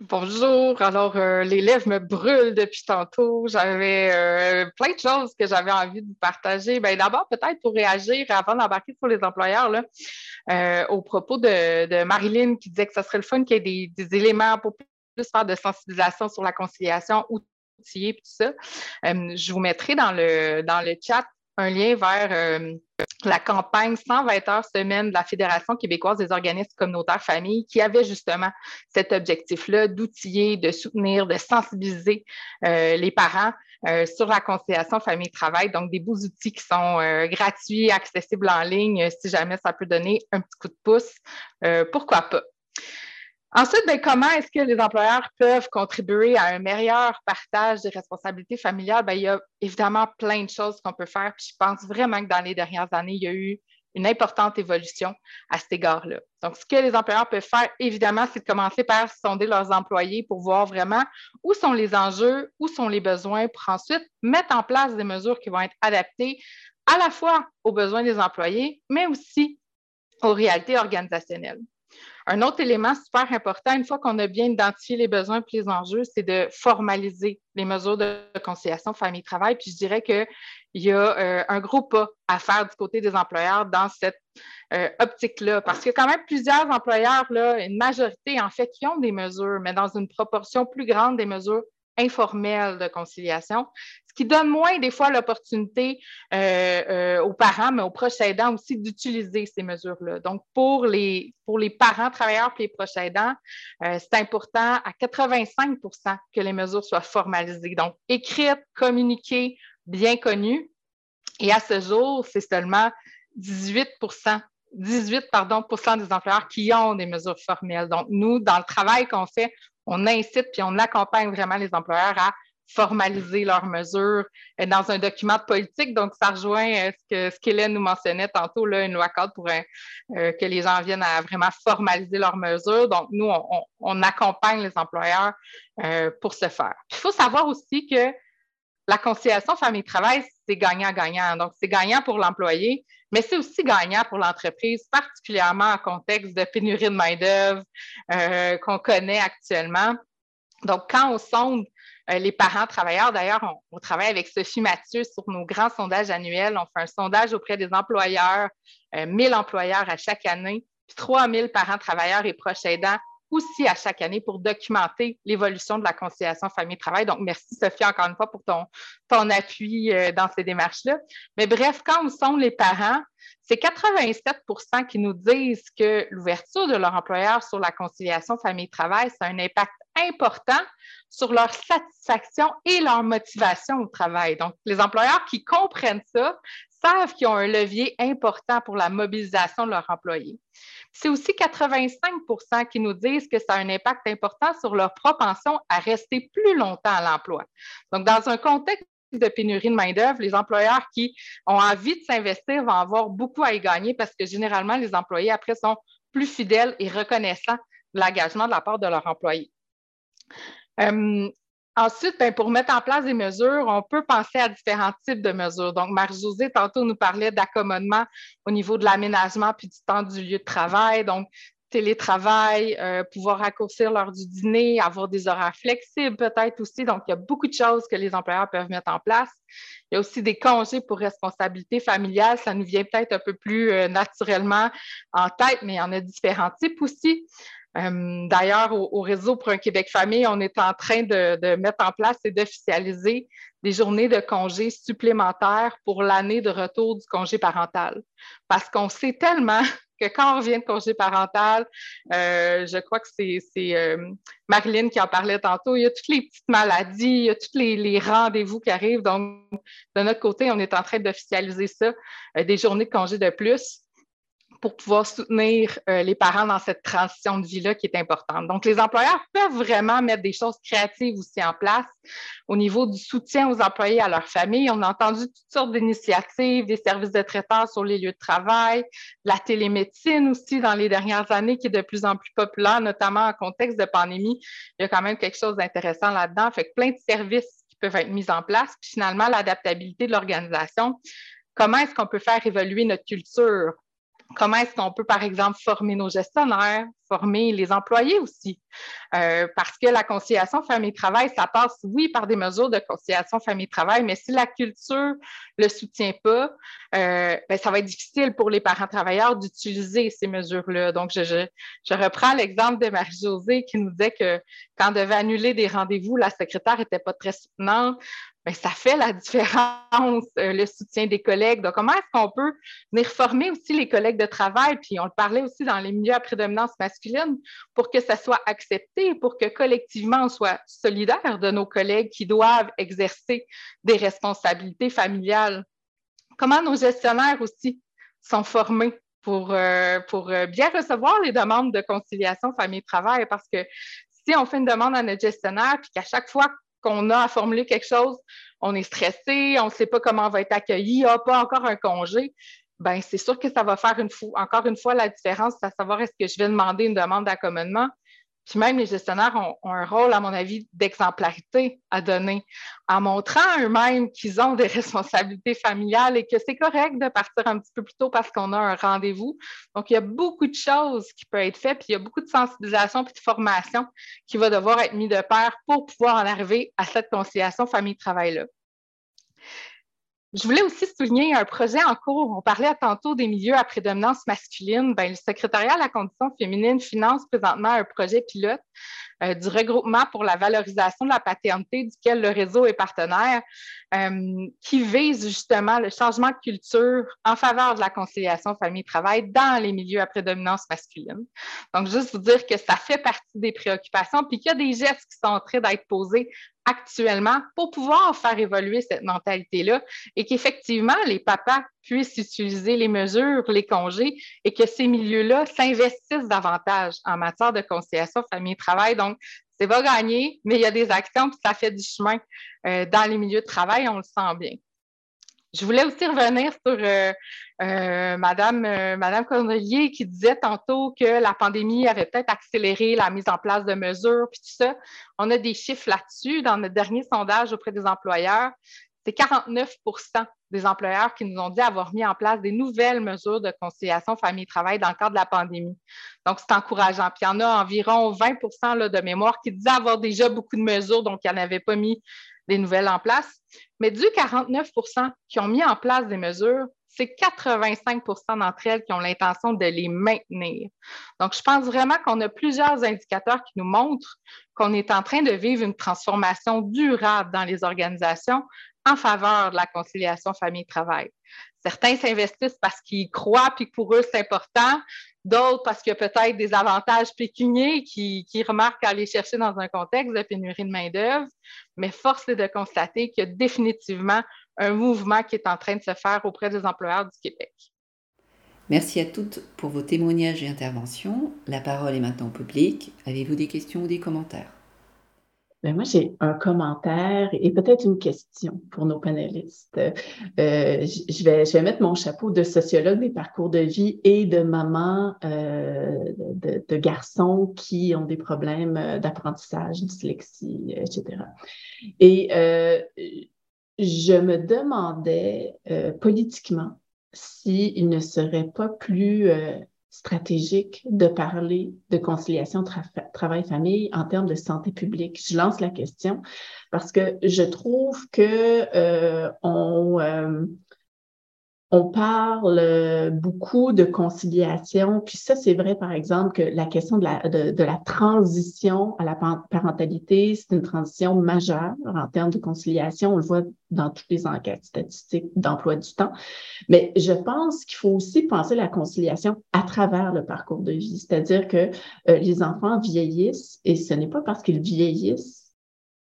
Bonjour. Alors, euh, les lèvres me brûlent depuis tantôt. J'avais euh, plein de choses que j'avais envie de vous partager. Ben, D'abord, peut-être pour réagir avant d'embarquer sur les employeurs, là, au propos de, Marilyn qui disait que ce serait le fun qu'il y ait des, éléments pour plus faire de sensibilisation sur la conciliation outillée et tout ça. je vous mettrai dans le, dans le chat un lien vers euh, la campagne 120 heures semaine de la Fédération québécoise des organismes communautaires familles qui avait justement cet objectif-là d'outiller, de soutenir, de sensibiliser euh, les parents euh, sur la conciliation famille-travail. Donc, des beaux outils qui sont gratuits, accessibles en ligne. Si jamais ça peut donner un petit coup de pouce, pourquoi pas? Ensuite, ben, comment est-ce que les employeurs peuvent contribuer à un meilleur partage des responsabilités familiales? Ben, il y a évidemment plein de choses qu'on peut faire. Puis je pense vraiment que dans les dernières années, il y a eu une importante évolution à cet égard-là. Donc, ce que les employeurs peuvent faire, évidemment, c'est de commencer par sonder leurs employés pour voir vraiment où sont les enjeux, où sont les besoins, pour ensuite mettre en place des mesures qui vont être adaptées à la fois aux besoins des employés, mais aussi aux réalités organisationnelles. Un autre élément super important, une fois qu'on a bien identifié les besoins et les enjeux, c'est de formaliser les mesures de conciliation famille-travail. Puis je dirais qu'il y a euh, un gros pas à faire du côté des employeurs dans cette euh, optique-là, parce qu'il y a quand même plusieurs employeurs, une majorité en fait, qui ont des mesures, mais dans une proportion plus grande des mesures informelle de conciliation, ce qui donne moins des fois l'opportunité euh, euh, aux parents, mais aux proches aidants aussi d'utiliser ces mesures-là. Donc, pour les, pour les parents travailleurs et les proches aidants, euh, c'est important à 85% que les mesures soient formalisées, donc écrites, communiquées, bien connues. Et à ce jour, c'est seulement 18 18 pardon, des employeurs qui ont des mesures formelles. Donc, nous, dans le travail qu'on fait, on incite puis on accompagne vraiment les employeurs à formaliser leurs mesures euh, dans un document de politique. Donc, ça rejoint euh, ce qu'Hélène nous mentionnait tantôt, là, une loi cadre pour euh, que les gens viennent à vraiment formaliser leurs mesures. Donc, nous, on, accompagne les employeurs pour ce faire. il faut savoir aussi que la conciliation famille-travail, c'est gagnant-gagnant. Donc, c'est gagnant pour l'employé, mais c'est aussi gagnant pour l'entreprise, particulièrement en contexte de pénurie de main-d'œuvre euh, qu'on connaît actuellement. Donc, quand on sonde euh, les parents travailleurs, d'ailleurs, on, travaille avec Sophie Mathieu sur nos grands sondages annuels. On fait un sondage auprès des employeurs, 1000 euh, employeurs à chaque année, puis 3000 parents travailleurs et proches aidants aussi à chaque année pour documenter l'évolution de la conciliation famille-travail. Donc, merci Sophie encore une fois pour ton, ton appui euh, dans ces démarches-là. Mais bref, quand nous sommes les parents, c'est 87% qui nous disent que l'ouverture de leur employeur sur la conciliation famille-travail, ça a un impact important sur leur satisfaction et leur motivation au travail. Donc, les employeurs qui comprennent ça savent qu'ils ont un levier important pour la mobilisation de leurs employés. C'est aussi 85% qui nous disent que ça a un impact important sur leur propension à rester plus longtemps à l'emploi. Donc, dans un contexte de pénurie de main-d'œuvre, les employeurs qui ont envie de s'investir vont avoir beaucoup à y gagner parce que généralement, les employés après sont plus fidèles et reconnaissants de l'engagement de la part de leurs employés. Euh, ensuite, ben, pour mettre en place des mesures, on peut penser à différents types de mesures. Donc, Marie-Josée, tantôt, nous parlait d'accommodement au niveau de l'aménagement puis du temps du lieu de travail. Donc, télétravail, euh, pouvoir raccourcir l'heure du dîner, avoir des horaires flexibles peut-être aussi. Donc, il y a beaucoup de choses que les employeurs peuvent mettre en place. Il y a aussi des congés pour responsabilité familiale. Ça nous vient peut-être un peu plus euh, naturellement en tête, mais il y en a différents types aussi. Euh, d'ailleurs, au, réseau pour un Québec famille, on est en train de, mettre en place et d'officialiser des journées de congés supplémentaires pour l'année de retour du congé parental. Parce qu'on sait tellement que quand on revient de congé parental, euh, je crois que c'est euh, Marilyn qui en parlait tantôt, il y a toutes les petites maladies, il y a tous les, rendez-vous qui arrivent. Donc, de notre côté, on est en train d'officialiser ça, des journées de congé de plus pour pouvoir soutenir euh, les parents dans cette transition de vie-là qui est importante. Donc, les employeurs peuvent vraiment mettre des choses créatives aussi en place au niveau du soutien aux employés, à leur famille. On a entendu toutes sortes d'initiatives, des services de traiteurs sur les lieux de travail, la télémédecine aussi dans les dernières années qui est de plus en plus populaire, notamment en contexte de pandémie. Il y a quand même quelque chose d'intéressant là-dedans. Fait que plein de services qui peuvent être mis en place. Puis finalement, l'adaptabilité de l'organisation. Comment est-ce qu'on peut faire évoluer notre culture Comment est-ce qu'on peut, par exemple, former nos gestionnaires, former les employés aussi? Euh, parce que la conciliation famille-travail, ça passe, oui, par des mesures de conciliation famille-travail, mais si la culture ne le soutient pas, euh, ben, ça va être difficile pour les parents travailleurs d'utiliser ces mesures-là. Donc, je, je, je reprends l'exemple de Marie-Josée qui nous disait que quand on devait annuler des rendez-vous, la secrétaire n'était pas très soutenante. Ben, ça fait la différence, euh, le soutien des collègues. Donc, comment est-ce qu'on peut venir former aussi les collègues de travail? Puis, on le parlait aussi dans les milieux à prédominance masculine pour que ça soit accepté, pour que collectivement, on soit solidaire de nos collègues qui doivent exercer des responsabilités familiales. Comment nos gestionnaires aussi sont formés pour, euh, pour euh, bien recevoir les demandes de conciliation famille-travail? Parce que si on fait une demande à notre gestionnaire, puis qu'à chaque fois qu'on a à formuler quelque chose, on est stressé, on ne sait pas comment on va être accueilli, ah, pas encore un congé, ben c'est sûr que ça va faire encore une fois la différence, à savoir est-ce que je vais demander une demande d'accommodement. Puis même les gestionnaires ont, un rôle, à mon avis, d'exemplarité à donner, en montrant eux-mêmes qu'ils ont des responsabilités familiales et que c'est correct de partir un petit peu plus tôt parce qu'on a un rendez-vous. Donc, il y a beaucoup de choses qui peuvent être faites, puis il y a beaucoup de sensibilisation puis de formation qui va devoir être mis de pair pour pouvoir en arriver à cette conciliation famille-travail-là. Je voulais aussi souligner un projet en cours. On parlait tantôt des milieux à prédominance masculine. Ben, le secrétariat à la condition féminine finance présentement un projet pilote euh, du regroupement pour la valorisation de la paternité duquel le réseau est partenaire, euh, qui vise justement le changement de culture en faveur de la conciliation famille-travail dans les milieux à prédominance masculine. Donc, juste vous dire que ça fait partie des préoccupations, puis qu'il y a des gestes qui sont en train d'être posés actuellement pour pouvoir faire évoluer cette mentalité-là et qu'effectivement, les papas puissent utiliser les mesures, les congés et que ces milieux-là s'investissent davantage en matière de conciliation famille-travail. C'est pas gagné, mais il y a des actions, puis ça fait du chemin euh, dans les milieux de travail, on le sent bien. Je voulais aussi revenir sur euh, euh, Madame, Madame Cornelier qui disait tantôt que la pandémie avait peut-être accéléré la mise en place de mesures, puis tout ça. On a des chiffres là-dessus. Dans notre dernier sondage auprès des employeurs, c'est 49 des employeurs qui nous ont dit avoir mis en place des nouvelles mesures de conciliation famille-travail dans le cadre de la pandémie. Donc, c'est encourageant. Puis, il y en a environ 20% de mémoire qui disaient avoir déjà beaucoup de mesures, donc ils n'avaient pas mis des nouvelles en place. Mais du 49% qui ont mis en place des mesures, c'est 85% d'entre elles qui ont l'intention de les maintenir. Donc, je pense vraiment qu'on a plusieurs indicateurs qui nous montrent qu'on est en train de vivre une transformation durable dans les organisations en faveur de la conciliation famille-travail. Certains s'investissent parce qu'ils croient puis que pour eux, c'est important. D'autres parce qu'il y a peut-être des avantages pécuniers qui, qui remarquent à aller chercher dans un contexte de pénurie de main-d'œuvre. Mais force est de constater qu'il y a définitivement un mouvement qui est en train de se faire auprès des employeurs du Québec. Merci à toutes pour vos témoignages et interventions. La parole est maintenant au public. Avez-vous des questions ou des commentaires? Ben moi, j'ai un commentaire et peut-être une question pour nos panélistes. Euh, je, vais, je vais mettre mon chapeau de sociologue des parcours de vie et de maman euh, de, garçons qui ont des problèmes d'apprentissage, dyslexie, etc. Et euh, je me demandais politiquement s'il ne serait pas plus stratégique de parler de conciliation travail-famille en termes de santé publique? Je lance la question parce que je trouve que euh, on, euh, on parle beaucoup de conciliation, puis ça, c'est vrai, par exemple, que la question de la, de, la transition à la parentalité, c'est une transition majeure en termes de conciliation. On le voit dans toutes les enquêtes statistiques d'emploi du temps. Mais je pense qu'il faut aussi penser la conciliation à travers le parcours de vie, c'est-à-dire que euh, les enfants vieillissent et ce n'est pas parce qu'ils vieillissent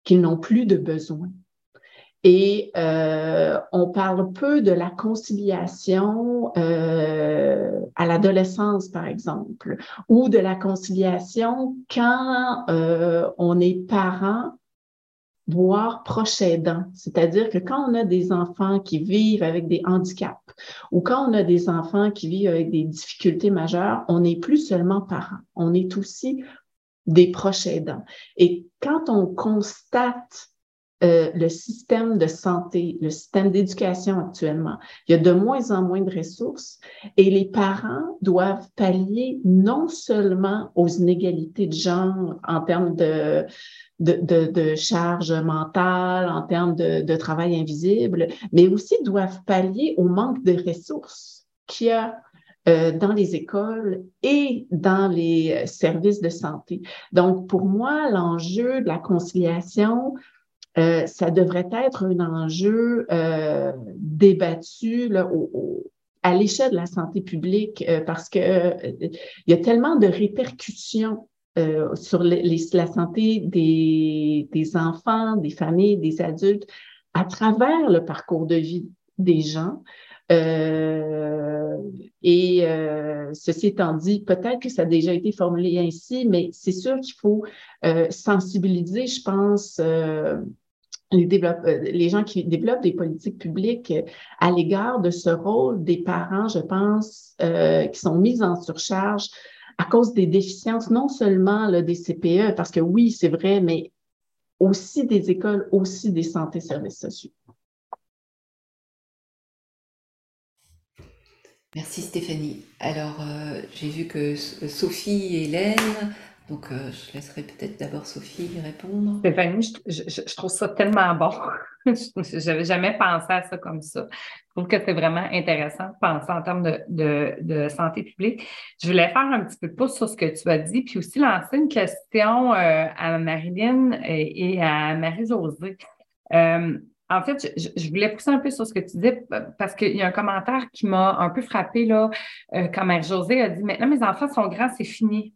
qu'ils n'ont plus de besoins. Et euh, on parle peu de la conciliation euh, à l'adolescence, par exemple, ou de la conciliation quand euh, on est parent, voire proche aidant. C'est-à-dire que quand on a des enfants qui vivent avec des handicaps ou quand on a des enfants qui vivent avec des difficultés majeures, on n'est plus seulement parent, on est aussi des proches aidants. Et quand on constate euh, le système de santé, le système d'éducation actuellement. Il y a de moins en moins de ressources et les parents doivent pallier non seulement aux inégalités de genre en termes de, de, de, charge mentale, en termes de, travail invisible, mais aussi doivent pallier au manque de ressources qu'il y a euh, dans les écoles et dans les services de santé. Donc, pour moi, l'enjeu de la conciliation, euh, ça devrait être un enjeu euh, débattu là, à l'échelle de la santé publique euh, parce que il y a tellement de répercussions sur la santé des, des, enfants, des familles, des adultes à travers le parcours de vie des gens. et ceci étant dit, peut-être que ça a déjà été formulé ainsi, mais c'est sûr qu'il faut sensibiliser, je pense, les, euh, les gens qui développent des politiques publiques euh, à l'égard de ce rôle des parents, je pense, euh, qui sont mis en surcharge à cause des déficiences, non seulement des CPE, parce que oui, c'est vrai, mais aussi des écoles, aussi des santé services sociaux. Merci Stéphanie. Alors, j'ai vu que Sophie et Hélène donc, euh, je laisserai peut-être d'abord Sophie répondre. Stéphanie, je, trouve ça tellement bon. je n'avais jamais pensé à ça comme ça. Je trouve que c'est vraiment intéressant de penser en termes de, santé publique. Je voulais faire un petit peu de pouce sur ce que tu as dit, puis aussi lancer une question euh, à Marilyn et, à Marie-Josée. Euh, en fait, je, voulais pousser un peu sur ce que tu dis parce qu'il y a un commentaire qui m'a un peu frappé là, quand Marie-Josée a dit Maintenant, mes enfants sont grands, c'est fini.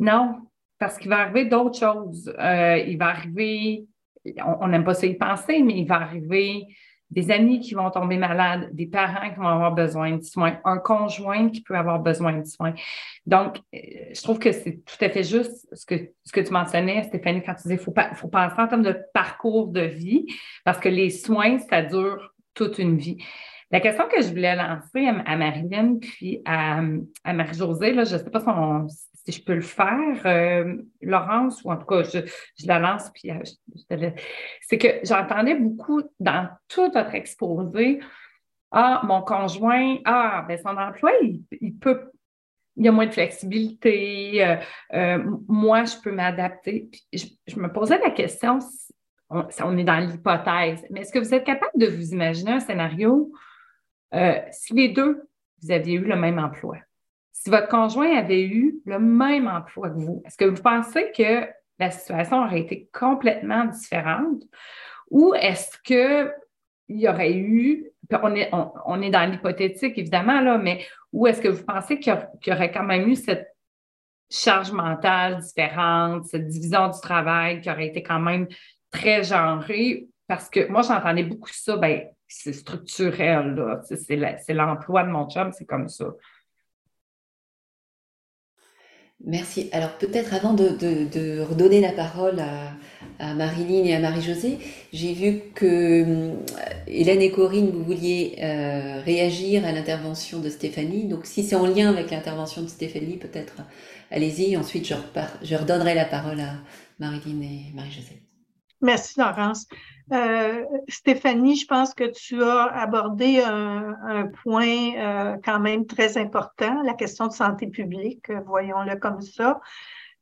Non, parce qu'il va arriver d'autres choses. Euh, il va arriver, on n'aime pas ça y penser, mais il va arriver des amis qui vont tomber malades, des parents qui vont avoir besoin de soins, un conjoint qui peut avoir besoin de soins. Donc, euh, je trouve que c'est tout à fait juste ce que, ce que tu mentionnais, Stéphanie, quand tu disais qu'il faut, faut penser en termes de parcours de vie, parce que les soins, ça dure toute une vie. La question que je voulais lancer à, Marilyn puis à, Marie-Josée, je ne sais pas si on, je peux le faire, euh, Laurence, ou en tout cas, je, la lance, puis euh, c'est que j'entendais beaucoup dans tout votre exposé, ah, mon conjoint, ah, ben son emploi, il, peut, il y a moins de flexibilité, euh, moi, je peux m'adapter. Je, je, me posais la question, on, on est dans l'hypothèse, mais est-ce que vous êtes capable de vous imaginer un scénario si les deux, vous aviez eu le même emploi, si votre conjoint avait eu le même emploi que vous, est-ce que vous pensez que la situation aurait été complètement différente ou est-ce qu'il y aurait eu, on est, on, est dans l'hypothétique évidemment, là, mais où est-ce que vous pensez qu'il y, aurait quand même eu cette charge mentale différente, cette division du travail qui aurait été quand même très genrée? Parce que moi, j'entendais beaucoup ça, ben, c'est structurel. C'est l'emploi de mon chum, c'est comme ça. Merci. Alors peut-être avant de, redonner la parole à, à Marilyn et à Marie-Josée, j'ai vu que euh, Hélène et Corinne, vous vouliez euh, réagir à l'intervention de Stéphanie. Donc si c'est en lien avec l'intervention de Stéphanie, peut-être allez-y. Ensuite, je, je redonnerai la parole à Marilyn et Marie-Josée. Merci, Laurence. Euh, Stéphanie, je pense que tu as abordé un, point euh, quand même très important, la question de santé publique, euh, voyons-le comme ça.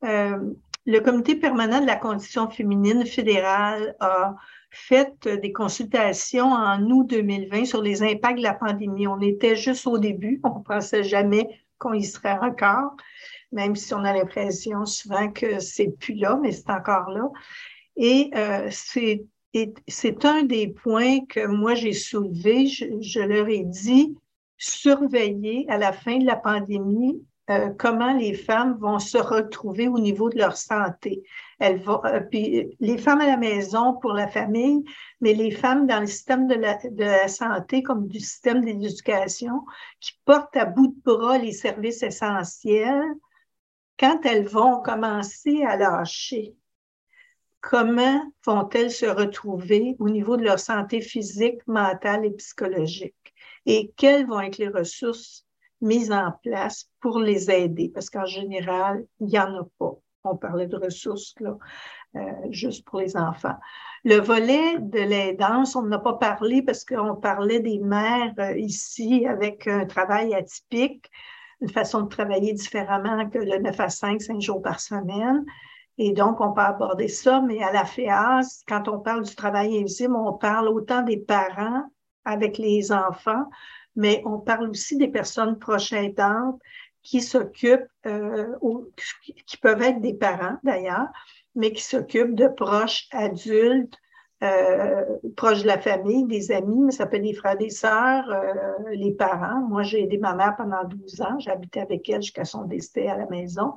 le comité permanent de la condition féminine fédérale a fait des consultations en août 2020 sur les impacts de la pandémie. On était juste au début, on ne pensait jamais qu'on y serait encore, même si on a l'impression souvent que c'est plus là, mais c'est encore là. Et c'est et c'est un des points que moi j'ai soulevé. Je, leur ai dit, surveiller à la fin de la pandémie euh, comment les femmes vont se retrouver au niveau de leur santé. Elles vont, euh, puis les femmes à la maison pour la famille, mais les femmes dans le système de la, de la santé comme du système d'éducation qui portent à bout de bras les services essentiels, quand elles vont commencer à lâcher, comment vont-elles se retrouver au niveau de leur santé physique, mentale et psychologique? Et quelles vont être les ressources mises en place pour les aider? Parce qu'en général, il n'y en a pas. On parlait de ressources, euh, juste pour les enfants. Le volet de l'aidance, on n'a pas parlé parce qu'on parlait des mères euh, ici avec un travail atypique, une façon de travailler différemment que le 9 à 5, 5 jours par semaine. Et donc, on peut aborder ça, mais à la FEAS, quand on parle du travail invisible, on parle autant des parents avec les enfants, mais on parle aussi des personnes proches aidantes qui s'occupent, euh, qui peuvent être des parents d'ailleurs, mais qui s'occupent de proches adultes, euh, proches de la famille, des amis, mais ça peut être des frères, des sœurs, euh, les parents. Moi, j'ai aidé ma mère pendant 12 ans. Habité avec elle jusqu'à son décès à la maison.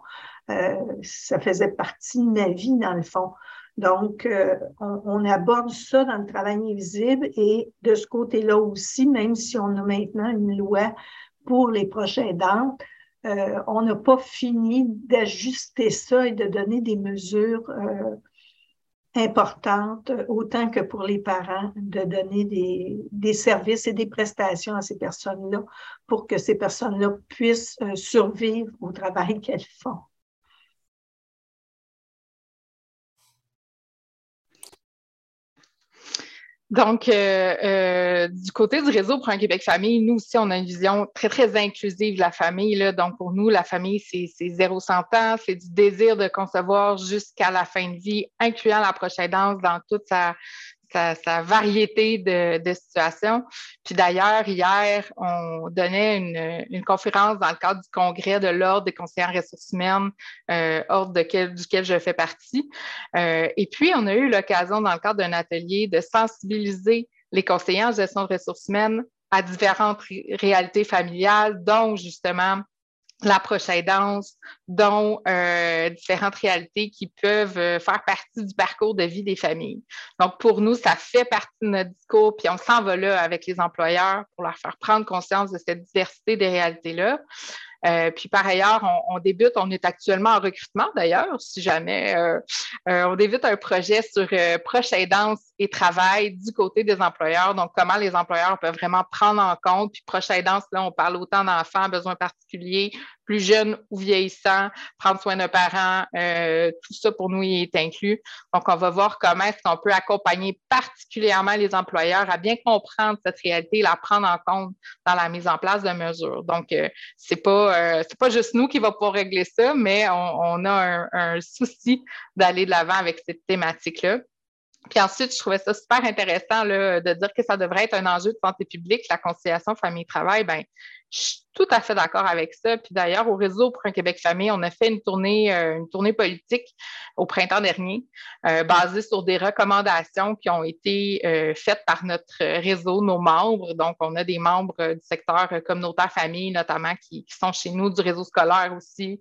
Euh, ça faisait partie de ma vie, dans le fond. Donc, euh, on, aborde ça dans le travail invisible et de ce côté-là aussi, même si on a maintenant une loi pour les prochains dents, euh, on n'a pas fini d'ajuster ça et de donner des mesures importantes, autant que pour les parents, de donner des services et des prestations à ces personnes-là pour que ces personnes-là puissent survivre au travail qu'elles font. Donc, euh, euh, du côté du réseau pour un Québec famille, nous aussi, on a une vision très, très inclusive de la famille. Là. Donc, pour nous, la famille, c'est zéro cent ans, c'est du désir de concevoir jusqu'à la fin de vie, incluant la prochaine danse dans toute sa, sa, variété de, situations. Puis d'ailleurs, hier, on donnait une, une, conférence dans le cadre du congrès de l'Ordre des conseillers en ressources humaines, euh, ordre duquel je fais partie. Euh, et puis, on a eu l'occasion, dans le cadre d'un atelier, de sensibiliser les conseillers en gestion de ressources humaines à différentes réalités familiales, dont justement la prochaine danse, dont euh, différentes réalités qui peuvent euh, faire partie du parcours de vie des familles. Donc, pour nous, ça fait partie de notre discours, puis on s'en va là avec les employeurs pour leur faire prendre conscience de cette diversité des réalités-là. Euh, puis par ailleurs, on, débute, on est actuellement en recrutement d'ailleurs, si jamais euh, euh, on débute un projet sur proche aidance et travail du côté des employeurs. Donc, comment les employeurs peuvent vraiment prendre en compte. Puis proche aidance, là, on parle autant d'enfants, besoins particuliers, plus jeunes ou vieillissants, prendre soin d'un parent, tout ça pour nous y est inclus. Donc, on va voir comment est-ce qu'on peut accompagner particulièrement les employeurs à bien comprendre cette réalité et la prendre en compte dans la mise en place de mesures. Donc, c'est pas euh, pas juste nous qui va pouvoir régler ça, mais on, a un, souci d'aller de l'avant avec cette thématique-là. Puis ensuite, je trouvais ça super intéressant de dire que ça devrait être un enjeu de santé publique, la conciliation famille-travail. Ben, je suis tout à fait d'accord avec ça. Puis d'ailleurs, au réseau pour un Québec famille, on a fait une tournée, euh, une tournée politique au printemps dernier, euh, basée sur des recommandations qui ont été euh, faites par notre réseau, nos membres. Donc, on a des membres du secteur communautaire famille, notamment, qui, sont chez nous, du réseau scolaire aussi,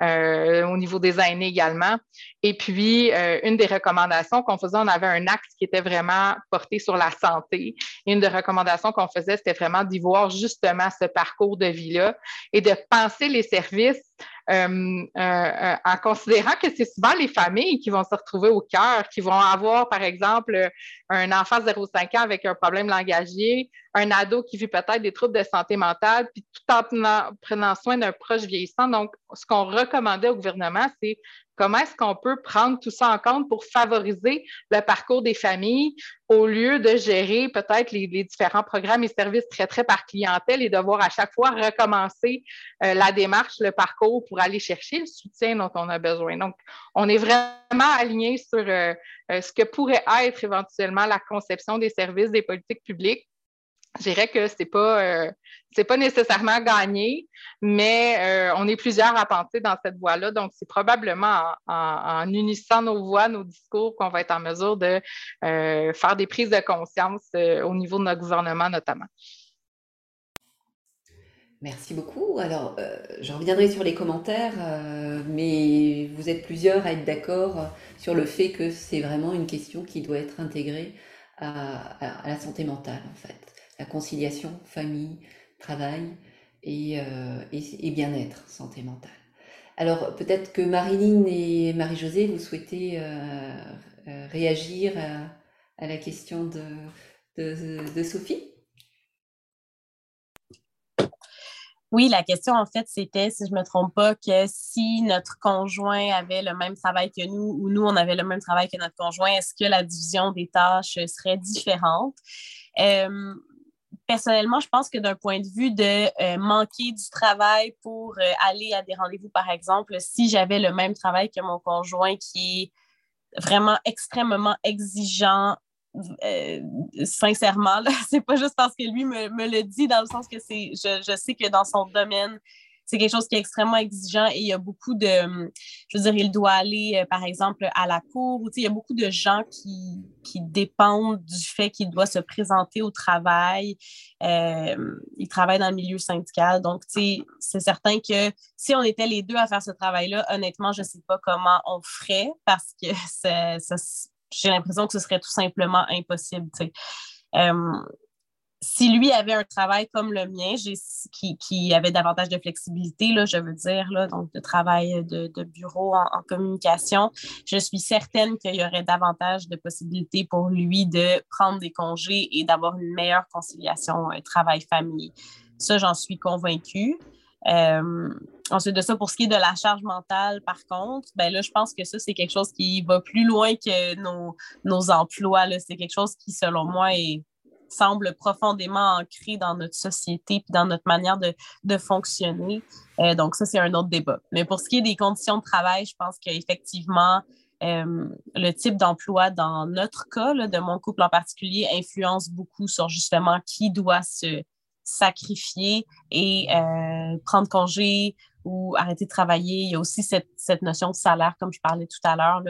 au niveau des aînés également. Et puis, une des recommandations qu'on faisait, on avait un axe qui était vraiment porté sur la santé. Et une des recommandations qu'on faisait, c'était vraiment d'y voir justement ce parcours de vie-là et de penser les services euh, euh, en considérant que c'est souvent les familles qui vont se retrouver au cœur, qui vont avoir, par exemple, un enfant 0,5 ans avec un problème langagier, un ado qui vit peut-être des troubles de santé mentale, puis tout en prenant soin d'un proche vieillissant. Donc, ce qu'on recommandait au gouvernement, c'est Comment est-ce qu'on peut prendre tout ça en compte pour favoriser le parcours des familles au lieu de gérer peut-être les, différents programmes et services très, très par clientèle et devoir à chaque fois recommencer euh, la démarche, le parcours pour aller chercher le soutien dont on a besoin. Donc, on est vraiment aligné sur euh, euh, ce que pourrait être éventuellement la conception des services des politiques publiques je dirais que c'est pas euh, pas nécessairement gagné, mais on est plusieurs à penser dans cette voie-là. Donc, c'est probablement en, unissant nos voix, nos discours, qu'on va être en mesure de faire des prises de conscience au niveau de notre gouvernement, notamment. Merci beaucoup. Alors, je reviendrai sur les commentaires, mais vous êtes plusieurs à être d'accord sur le fait que c'est vraiment une question qui doit être intégrée à la santé mentale, en fait la conciliation famille, travail et, euh, bien-être, santé mentale. Alors peut-être que Marilyn et Marie-Josée, vous souhaitez euh, euh, réagir à, la question de, Sophie? Oui, la question, en fait, c'était, si je ne me trompe pas, que si notre conjoint avait le même travail que nous ou nous, on avait le même travail que notre conjoint, est-ce que la division des tâches serait différente? personnellement, je pense que d'un point de vue de euh, manquer du travail pour euh, aller à des rendez-vous, par exemple, si j'avais le même travail que mon conjoint qui est vraiment extrêmement exigeant, euh, sincèrement, c'est pas juste parce que lui me, le dit, dans le sens que c'est, je, je sais que dans son domaine, c'est quelque chose qui est extrêmement exigeant et il y a beaucoup de, je veux dire, il doit aller, euh, par exemple, à la cour. il y a beaucoup de gens qui, qui dépendent du fait qu'il doit se présenter au travail. Euh, il travaille dans le milieu syndical. Donc, c'est certain que si on était les deux à faire ce travail-là, honnêtement, je ne sais pas comment on ferait parce que j'ai l'impression que ce serait tout simplement impossible. Euh, si lui avait un travail comme le mien, qui, avait davantage de flexibilité, là, je veux dire, là, donc de travail de, de bureau en, communication, je suis certaine qu'il y aurait davantage de possibilités pour lui de prendre des congés et d'avoir une meilleure conciliation euh, travail-famille. Ça, j'en suis convaincue. Euh, ensuite de ça, pour ce qui est de la charge mentale, par contre, ben là, je pense que ça, c'est quelque chose qui va plus loin que nos, emplois. C'est quelque chose qui, selon moi, semble profondément ancré dans notre société et dans notre manière de, de fonctionner. Euh, donc, ça, c'est un autre débat. Mais pour ce qui est des conditions de travail, je pense qu'effectivement, euh, le type d'emploi dans notre cas, de mon couple en particulier, influence beaucoup sur justement qui doit se sacrifier et euh, prendre congé ou arrêter de travailler. Il y a aussi cette, cette notion de salaire, comme je parlais tout à l'heure,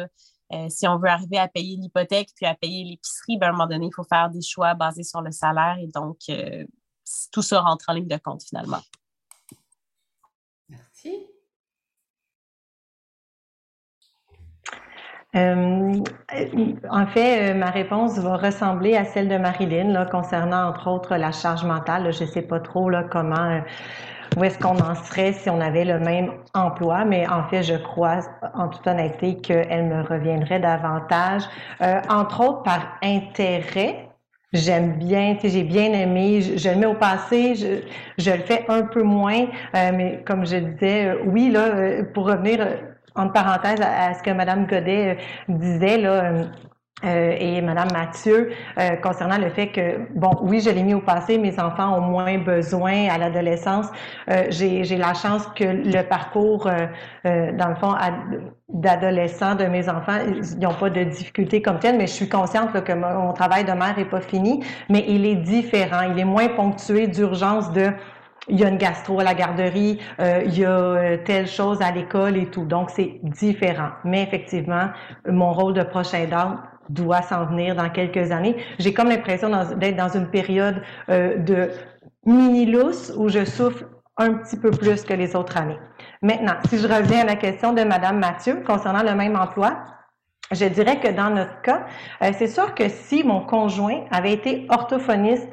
euh, si on veut arriver à payer l'hypothèque puis à payer l'épicerie, ben, à un moment donné, il faut faire des choix basés sur le salaire et donc euh, tout ça rentre en ligne de compte finalement. Merci. Euh, en fait, ma réponse va ressembler à celle de Marilyn concernant entre autres la charge mentale. je sais pas trop là, comment où est-ce qu'on en serait si on avait le même emploi, mais en fait, je crois en toute honnêteté qu'elle me reviendrait davantage, euh, entre autres par intérêt. J'aime bien, j'ai bien aimé, je, le mets au passé, je, le fais un peu moins, euh, mais comme je disais, euh, oui, pour revenir entre parenthèses à, ce que Mme Godet disait, là, euh, et Madame Mathieu euh, concernant le fait que, bon, oui, je l'ai mis au passé, mes enfants ont moins besoin à l'adolescence. Euh, J'ai la chance que le parcours, euh, euh, dans le fond, d'adolescents de mes enfants, ils n'ont pas de difficultés comme telles, mais je suis consciente là, que mon travail de mère n'est pas fini, mais il est différent, il est moins ponctué d'urgence de il y a une gastro à la garderie, euh, il y a euh, telle chose à l'école et tout. Donc, c'est différent. Mais effectivement, mon rôle de prochain aidante doit s'en venir dans quelques années. J'ai comme l'impression d'être dans une période euh, de mini-lousse où je souffre un petit peu plus que les autres années. Maintenant, si je reviens à la question de Madame Mathieu concernant le même emploi, je dirais que dans notre cas, c'est sûr que si mon conjoint avait été orthophoniste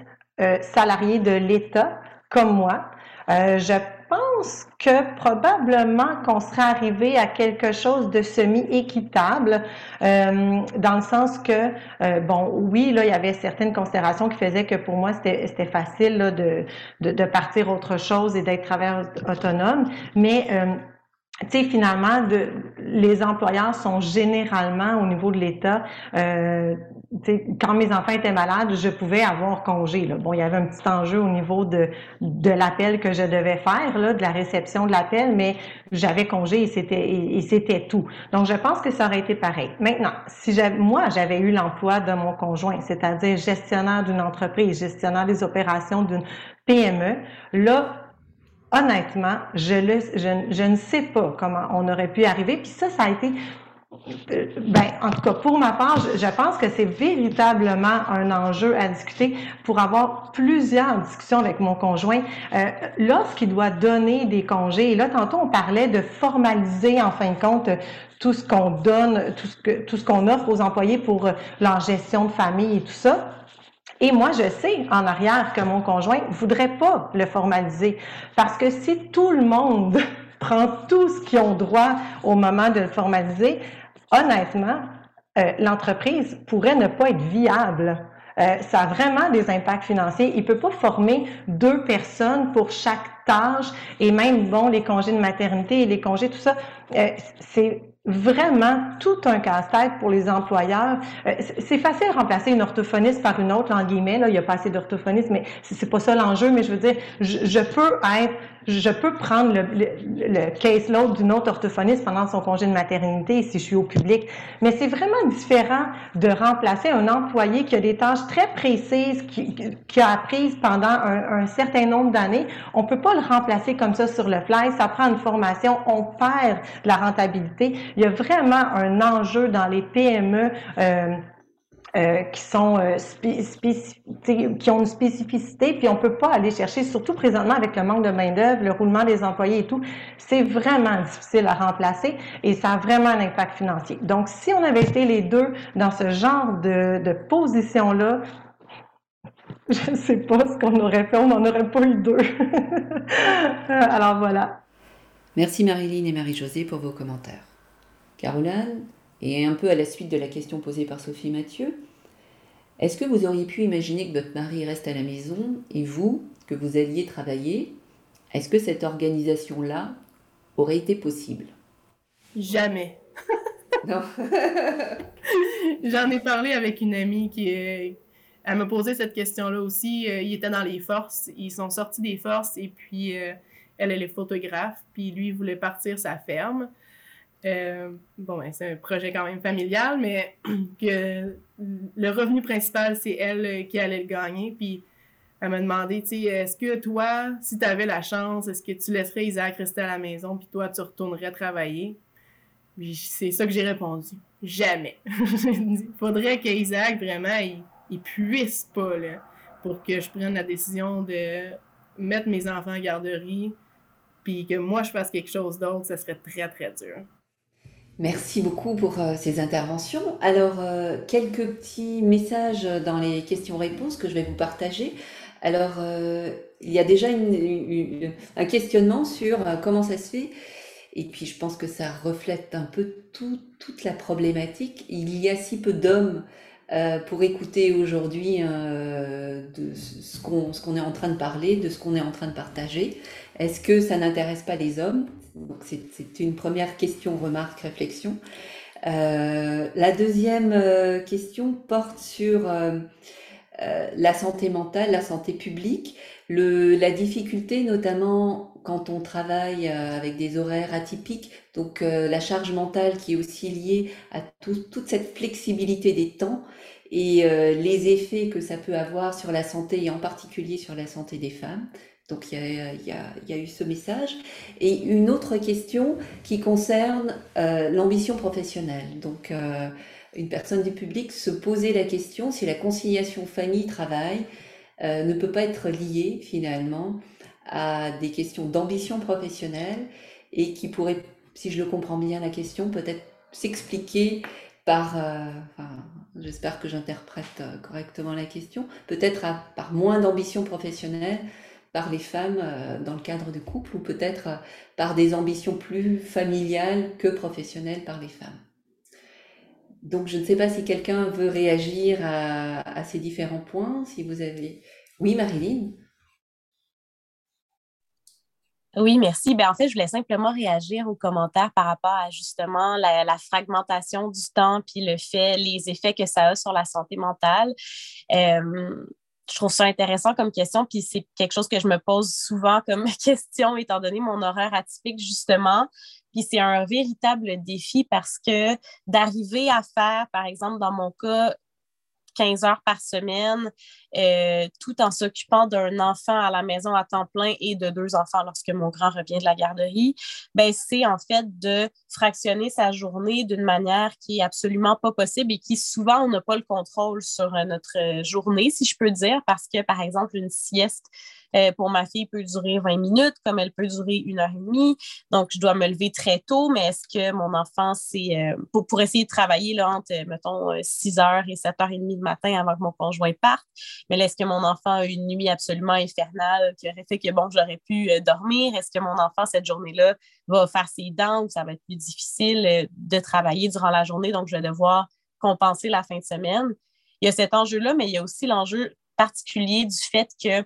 salarié de l'État, comme moi. Euh, je pense que probablement qu'on serait arrivé à quelque chose de semi-équitable, euh, dans le sens que, euh, bon, oui, là, il y avait certaines considérations qui faisaient que pour moi, c'était facile là, de, de, de, partir autre chose et d'être travailleur autonome, mais euh, tu sais, finalement, de, les employeurs sont généralement au niveau de l'État. Euh, quand mes enfants étaient malades, je pouvais avoir congé. Là. Bon, il y avait un petit enjeu au niveau de, de l'appel que je devais faire, là, de la réception de l'appel, mais j'avais congé et c'était et, c'était tout. Donc, je pense que ça aurait été pareil. Maintenant, si moi j'avais eu l'emploi de mon conjoint, c'est-à-dire gestionnaire d'une entreprise, gestionnaire des opérations d'une PME, là, honnêtement, je, le, je, je, ne sais pas comment on aurait pu arriver. Puis ça, ça a été, euh, ben, en tout cas, pour ma part, je, pense que c'est véritablement un enjeu à discuter pour avoir plusieurs discussions avec mon conjoint. Euh, Lorsqu'il doit donner des congés, et là, tantôt, on parlait de formaliser, en fin de compte, tout ce qu'on donne, tout ce que, tout ce qu'on offre aux employés pour leur gestion de famille et tout ça. Et moi, je sais en arrière que mon conjoint voudrait pas le formaliser parce que si tout le monde prend tout ce qu'ils ont droit au moment de le formaliser, honnêtement, euh, l'entreprise pourrait ne pas être viable. Euh, ça a vraiment des impacts financiers. Il peut pas former deux personnes pour chaque tâche et même bon les congés de maternité et les congés tout ça. Euh, c'est vraiment tout un casse-tête pour les employeurs. Euh, c'est facile de remplacer une orthophoniste par une autre, en guillemets. Là, il n'y a pas assez d'orthophonistes, mais c'est pas ça l'enjeu. Mais je veux dire, je, je peux être je peux prendre le, le, le caseload d'une autre orthophoniste pendant son congé de maternité si je suis au public. Mais c'est vraiment différent de remplacer un employé qui a des tâches très précises, qui, qui a apprises pendant un, un certain nombre d'années. On peut pas le remplacer comme ça sur le fly. Ça prend une formation. On perd de la rentabilité. Il y a vraiment un enjeu dans les PME. Euh, euh, qui sont euh, qui ont une spécificité, puis on peut pas aller chercher, surtout présentement avec le manque de main d'œuvre, le roulement des employés et tout, c'est vraiment difficile à remplacer et ça a vraiment un impact financier. Donc, si on avait été les deux dans ce genre de, de position là, je ne sais pas ce qu'on aurait fait, on n'en aurait pas eu deux. Alors voilà. Merci Marilyn et Marie-Josée pour vos commentaires. Caroline, et un peu à la suite de la question posée par Sophie Mathieu, est-ce que vous auriez pu imaginer que votre mari reste à la maison et vous, que vous alliez travailler Est-ce que cette organisation-là aurait été possible? Jamais. non. J'en ai parlé avec une amie qui est... Elle m'a posé cette question-là aussi. Euh, il était dans les forces. Ils sont sortis des forces et puis euh, elle, elle est photographe. Puis lui, il voulait partir sa ferme. Euh, bon, ben, c'est un projet quand même familial, mais que le revenu principal, c'est elle euh, qui allait le gagner. Puis elle m'a demandé, tu sais, est-ce que toi, si tu avais la chance, est-ce que tu laisserais Isaac rester à la maison, puis toi, tu retournerais travailler? c'est ça que j'ai répondu. Jamais. Il faudrait qu'Isaac, vraiment, il, il, puisse pas, là, pour que je prenne la décision de mettre mes enfants en garderie, puis que moi, je fasse quelque chose d'autre, ça serait très, très dur. Merci beaucoup pour euh, ces interventions. Alors, euh, quelques petits messages dans les questions-réponses que je vais vous partager. Alors, euh, il y a déjà une, un questionnement sur comment ça se fait. Et puis, je pense que ça reflète un peu tout, toute la problématique. Il y a si peu d'hommes pour écouter aujourd'hui de ce qu'on qu'on est en train de parler, de ce qu'on est en train de partager. Est-ce que ça n'intéresse pas les hommes? Donc c'est une première question, remarque, réflexion. la deuxième question porte sur la santé mentale, la santé publique, la difficulté notamment quand on travaille avec des horaires atypiques, donc la charge mentale qui est aussi liée à toute cette flexibilité des temps et les effets que ça peut avoir sur la santé et en particulier sur la santé des femmes. Donc il y, a, eu ce message. Et une autre question qui concerne euh, l'ambition professionnelle. Donc euh, une personne du public se posait la question si la conciliation famille-travail euh, ne peut pas être liée finalement à des questions d'ambition professionnelle et qui pourrait, si je le comprends bien la question, peut-être s'expliquer par, enfin, j'espère que j'interprète correctement la question, peut-être par moins d'ambition professionnelle par les femmes euh, dans le cadre de couple ou peut-être euh, par des ambitions plus familiales que professionnelles par les femmes. Donc je ne sais pas si quelqu'un veut réagir à, ces différents points, si vous avez... Oui, Marilyn? Oui, merci. Ben, en fait, je voulais simplement réagir aux commentaires par rapport à justement la, fragmentation du temps puis le fait, les effets que ça a sur la santé mentale. Je trouve ça intéressant comme question, puis c'est quelque chose que je me pose souvent comme question, étant donné mon horaire atypique, justement. Puis c'est un véritable défi parce que d'arriver à faire, par exemple, dans mon cas, 15 heures par semaine, euh, tout en s'occupant d'un enfant à la maison à temps plein et de deux enfants lorsque mon grand revient de la garderie, ben, c'est en fait de fractionner sa journée d'une manière qui est absolument pas possible et qui souvent on n'a pas le contrôle sur euh, notre journée, si je peux dire, parce que par exemple une sieste euh, pour ma fille, peut durer 20 minutes, comme elle peut durer une heure et demie. Donc, je dois me lever très tôt, mais est-ce que mon enfant, c'est euh, pour, pour, essayer de travailler là, entre, mettons, 6 euh, heures et 7 heures et demie le matin avant que mon conjoint parte? Mais est-ce que mon enfant a une nuit absolument infernale qui aurait fait que, bon, j'aurais pu dormir? Est-ce que mon enfant, cette journée-là, va faire ses dents ou ça va être plus difficile de travailler durant la journée? Donc, je vais devoir compenser la fin de semaine. Il y a cet enjeu-là, mais il y a aussi l'enjeu particulier du fait que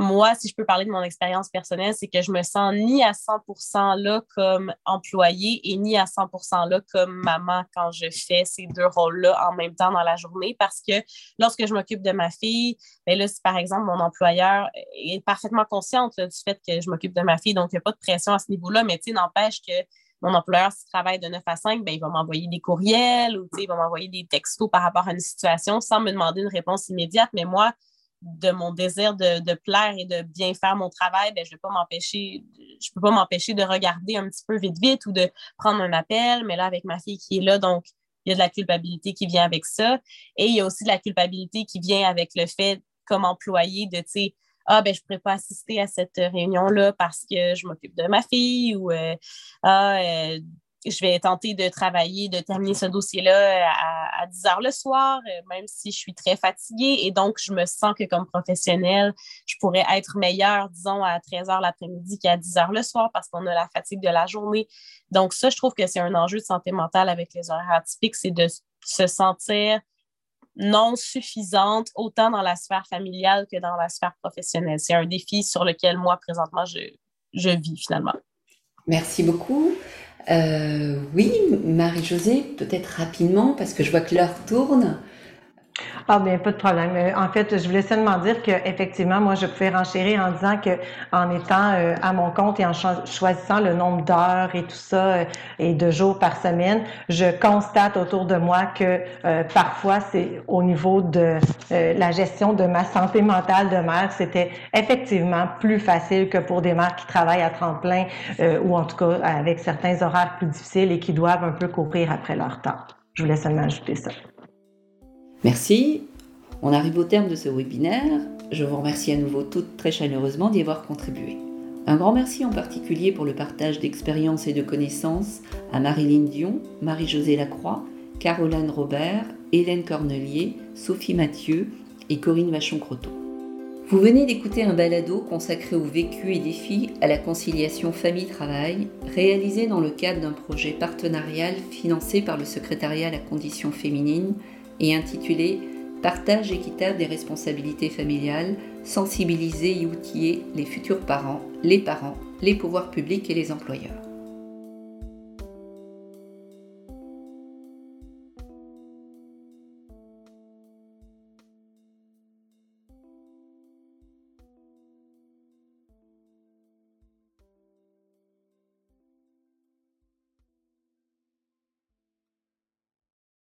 moi, si je peux parler de mon expérience personnelle, c'est que je me sens ni à 100% là comme employée et ni à 100% là comme maman quand je fais ces deux rôles-là en même temps dans la journée parce que lorsque je m'occupe de ma fille, bien là, si par exemple mon employeur est parfaitement conscient du fait que je m'occupe de ma fille, donc il n'y a pas de pression à ce niveau-là, mais tu sais, n'empêche que mon employeur, s'il travaille de 9 à 5, bien, il va m'envoyer des courriels ou il va m'envoyer des textos par rapport à une situation sans me demander une réponse immédiate. Mais moi, de mon désir de, plaire et de bien faire mon travail, ben, je ne peux pas m'empêcher, je peux pas m'empêcher de regarder un petit peu vite vite ou de prendre un appel, mais là, avec ma fille qui est là, donc il y a de la culpabilité qui vient avec ça. Et il y a aussi de la culpabilité qui vient avec le fait, comme employé, de, tu sais, ah, ben, je ne pourrais pas assister à cette réunion-là parce que je m'occupe de ma fille ou, euh, ah, euh, je vais tenter de travailler, de terminer ce dossier-là euh, à, 10 heures le soir, euh, même si je suis très fatiguée. Et donc, je me sens que comme professionnelle, je pourrais être meilleure, disons, à 13 heures l'après-midi qu'à 10 heures le soir parce qu'on a la fatigue de la journée. Donc, ça, je trouve que c'est un enjeu de santé mentale avec les horaires atypiques, c'est de se sentir non suffisante, autant dans la sphère familiale que dans la sphère professionnelle. C'est un défi sur lequel, moi, présentement, je, je vis finalement. Merci beaucoup. Euh, oui, Marie-Josée, peut-être rapidement, parce que je vois que l'heure tourne. Ah bien, pas de problème. Euh, en fait, je voulais seulement dire qu'effectivement, moi, je pouvais renchérir en disant que en étant euh, à mon compte et en choisissant le nombre d'heures et tout ça euh, et de jours par semaine, je constate autour de moi que parfois, c'est au niveau de la gestion de ma santé mentale de mère, c'était effectivement plus facile que pour des mères qui travaillent à temps plein ou en tout cas avec certains horaires plus difficiles et qui doivent un peu courir après leur temps. Je voulais seulement ajouter ça. Merci. On arrive au terme de ce webinaire. Je vous remercie à nouveau toutes très chaleureusement d'y avoir contribué. Un grand merci en particulier pour le partage d'expériences et de connaissances à Marilyn Dion, Marie-Josée Lacroix, Caroline Robert, Hélène Cornelier, Sophie Mathieu et Corinne Vachon-Croteau. Vous venez d'écouter un balado consacré au vécu et défis à la conciliation famille-travail, réalisé dans le cadre d'un projet partenarial financé par le secrétariat à la condition féminine et intitulé Partage équitable des responsabilités familiales, sensibiliser et outiller les futurs parents, les parents, les pouvoirs publics et les employeurs.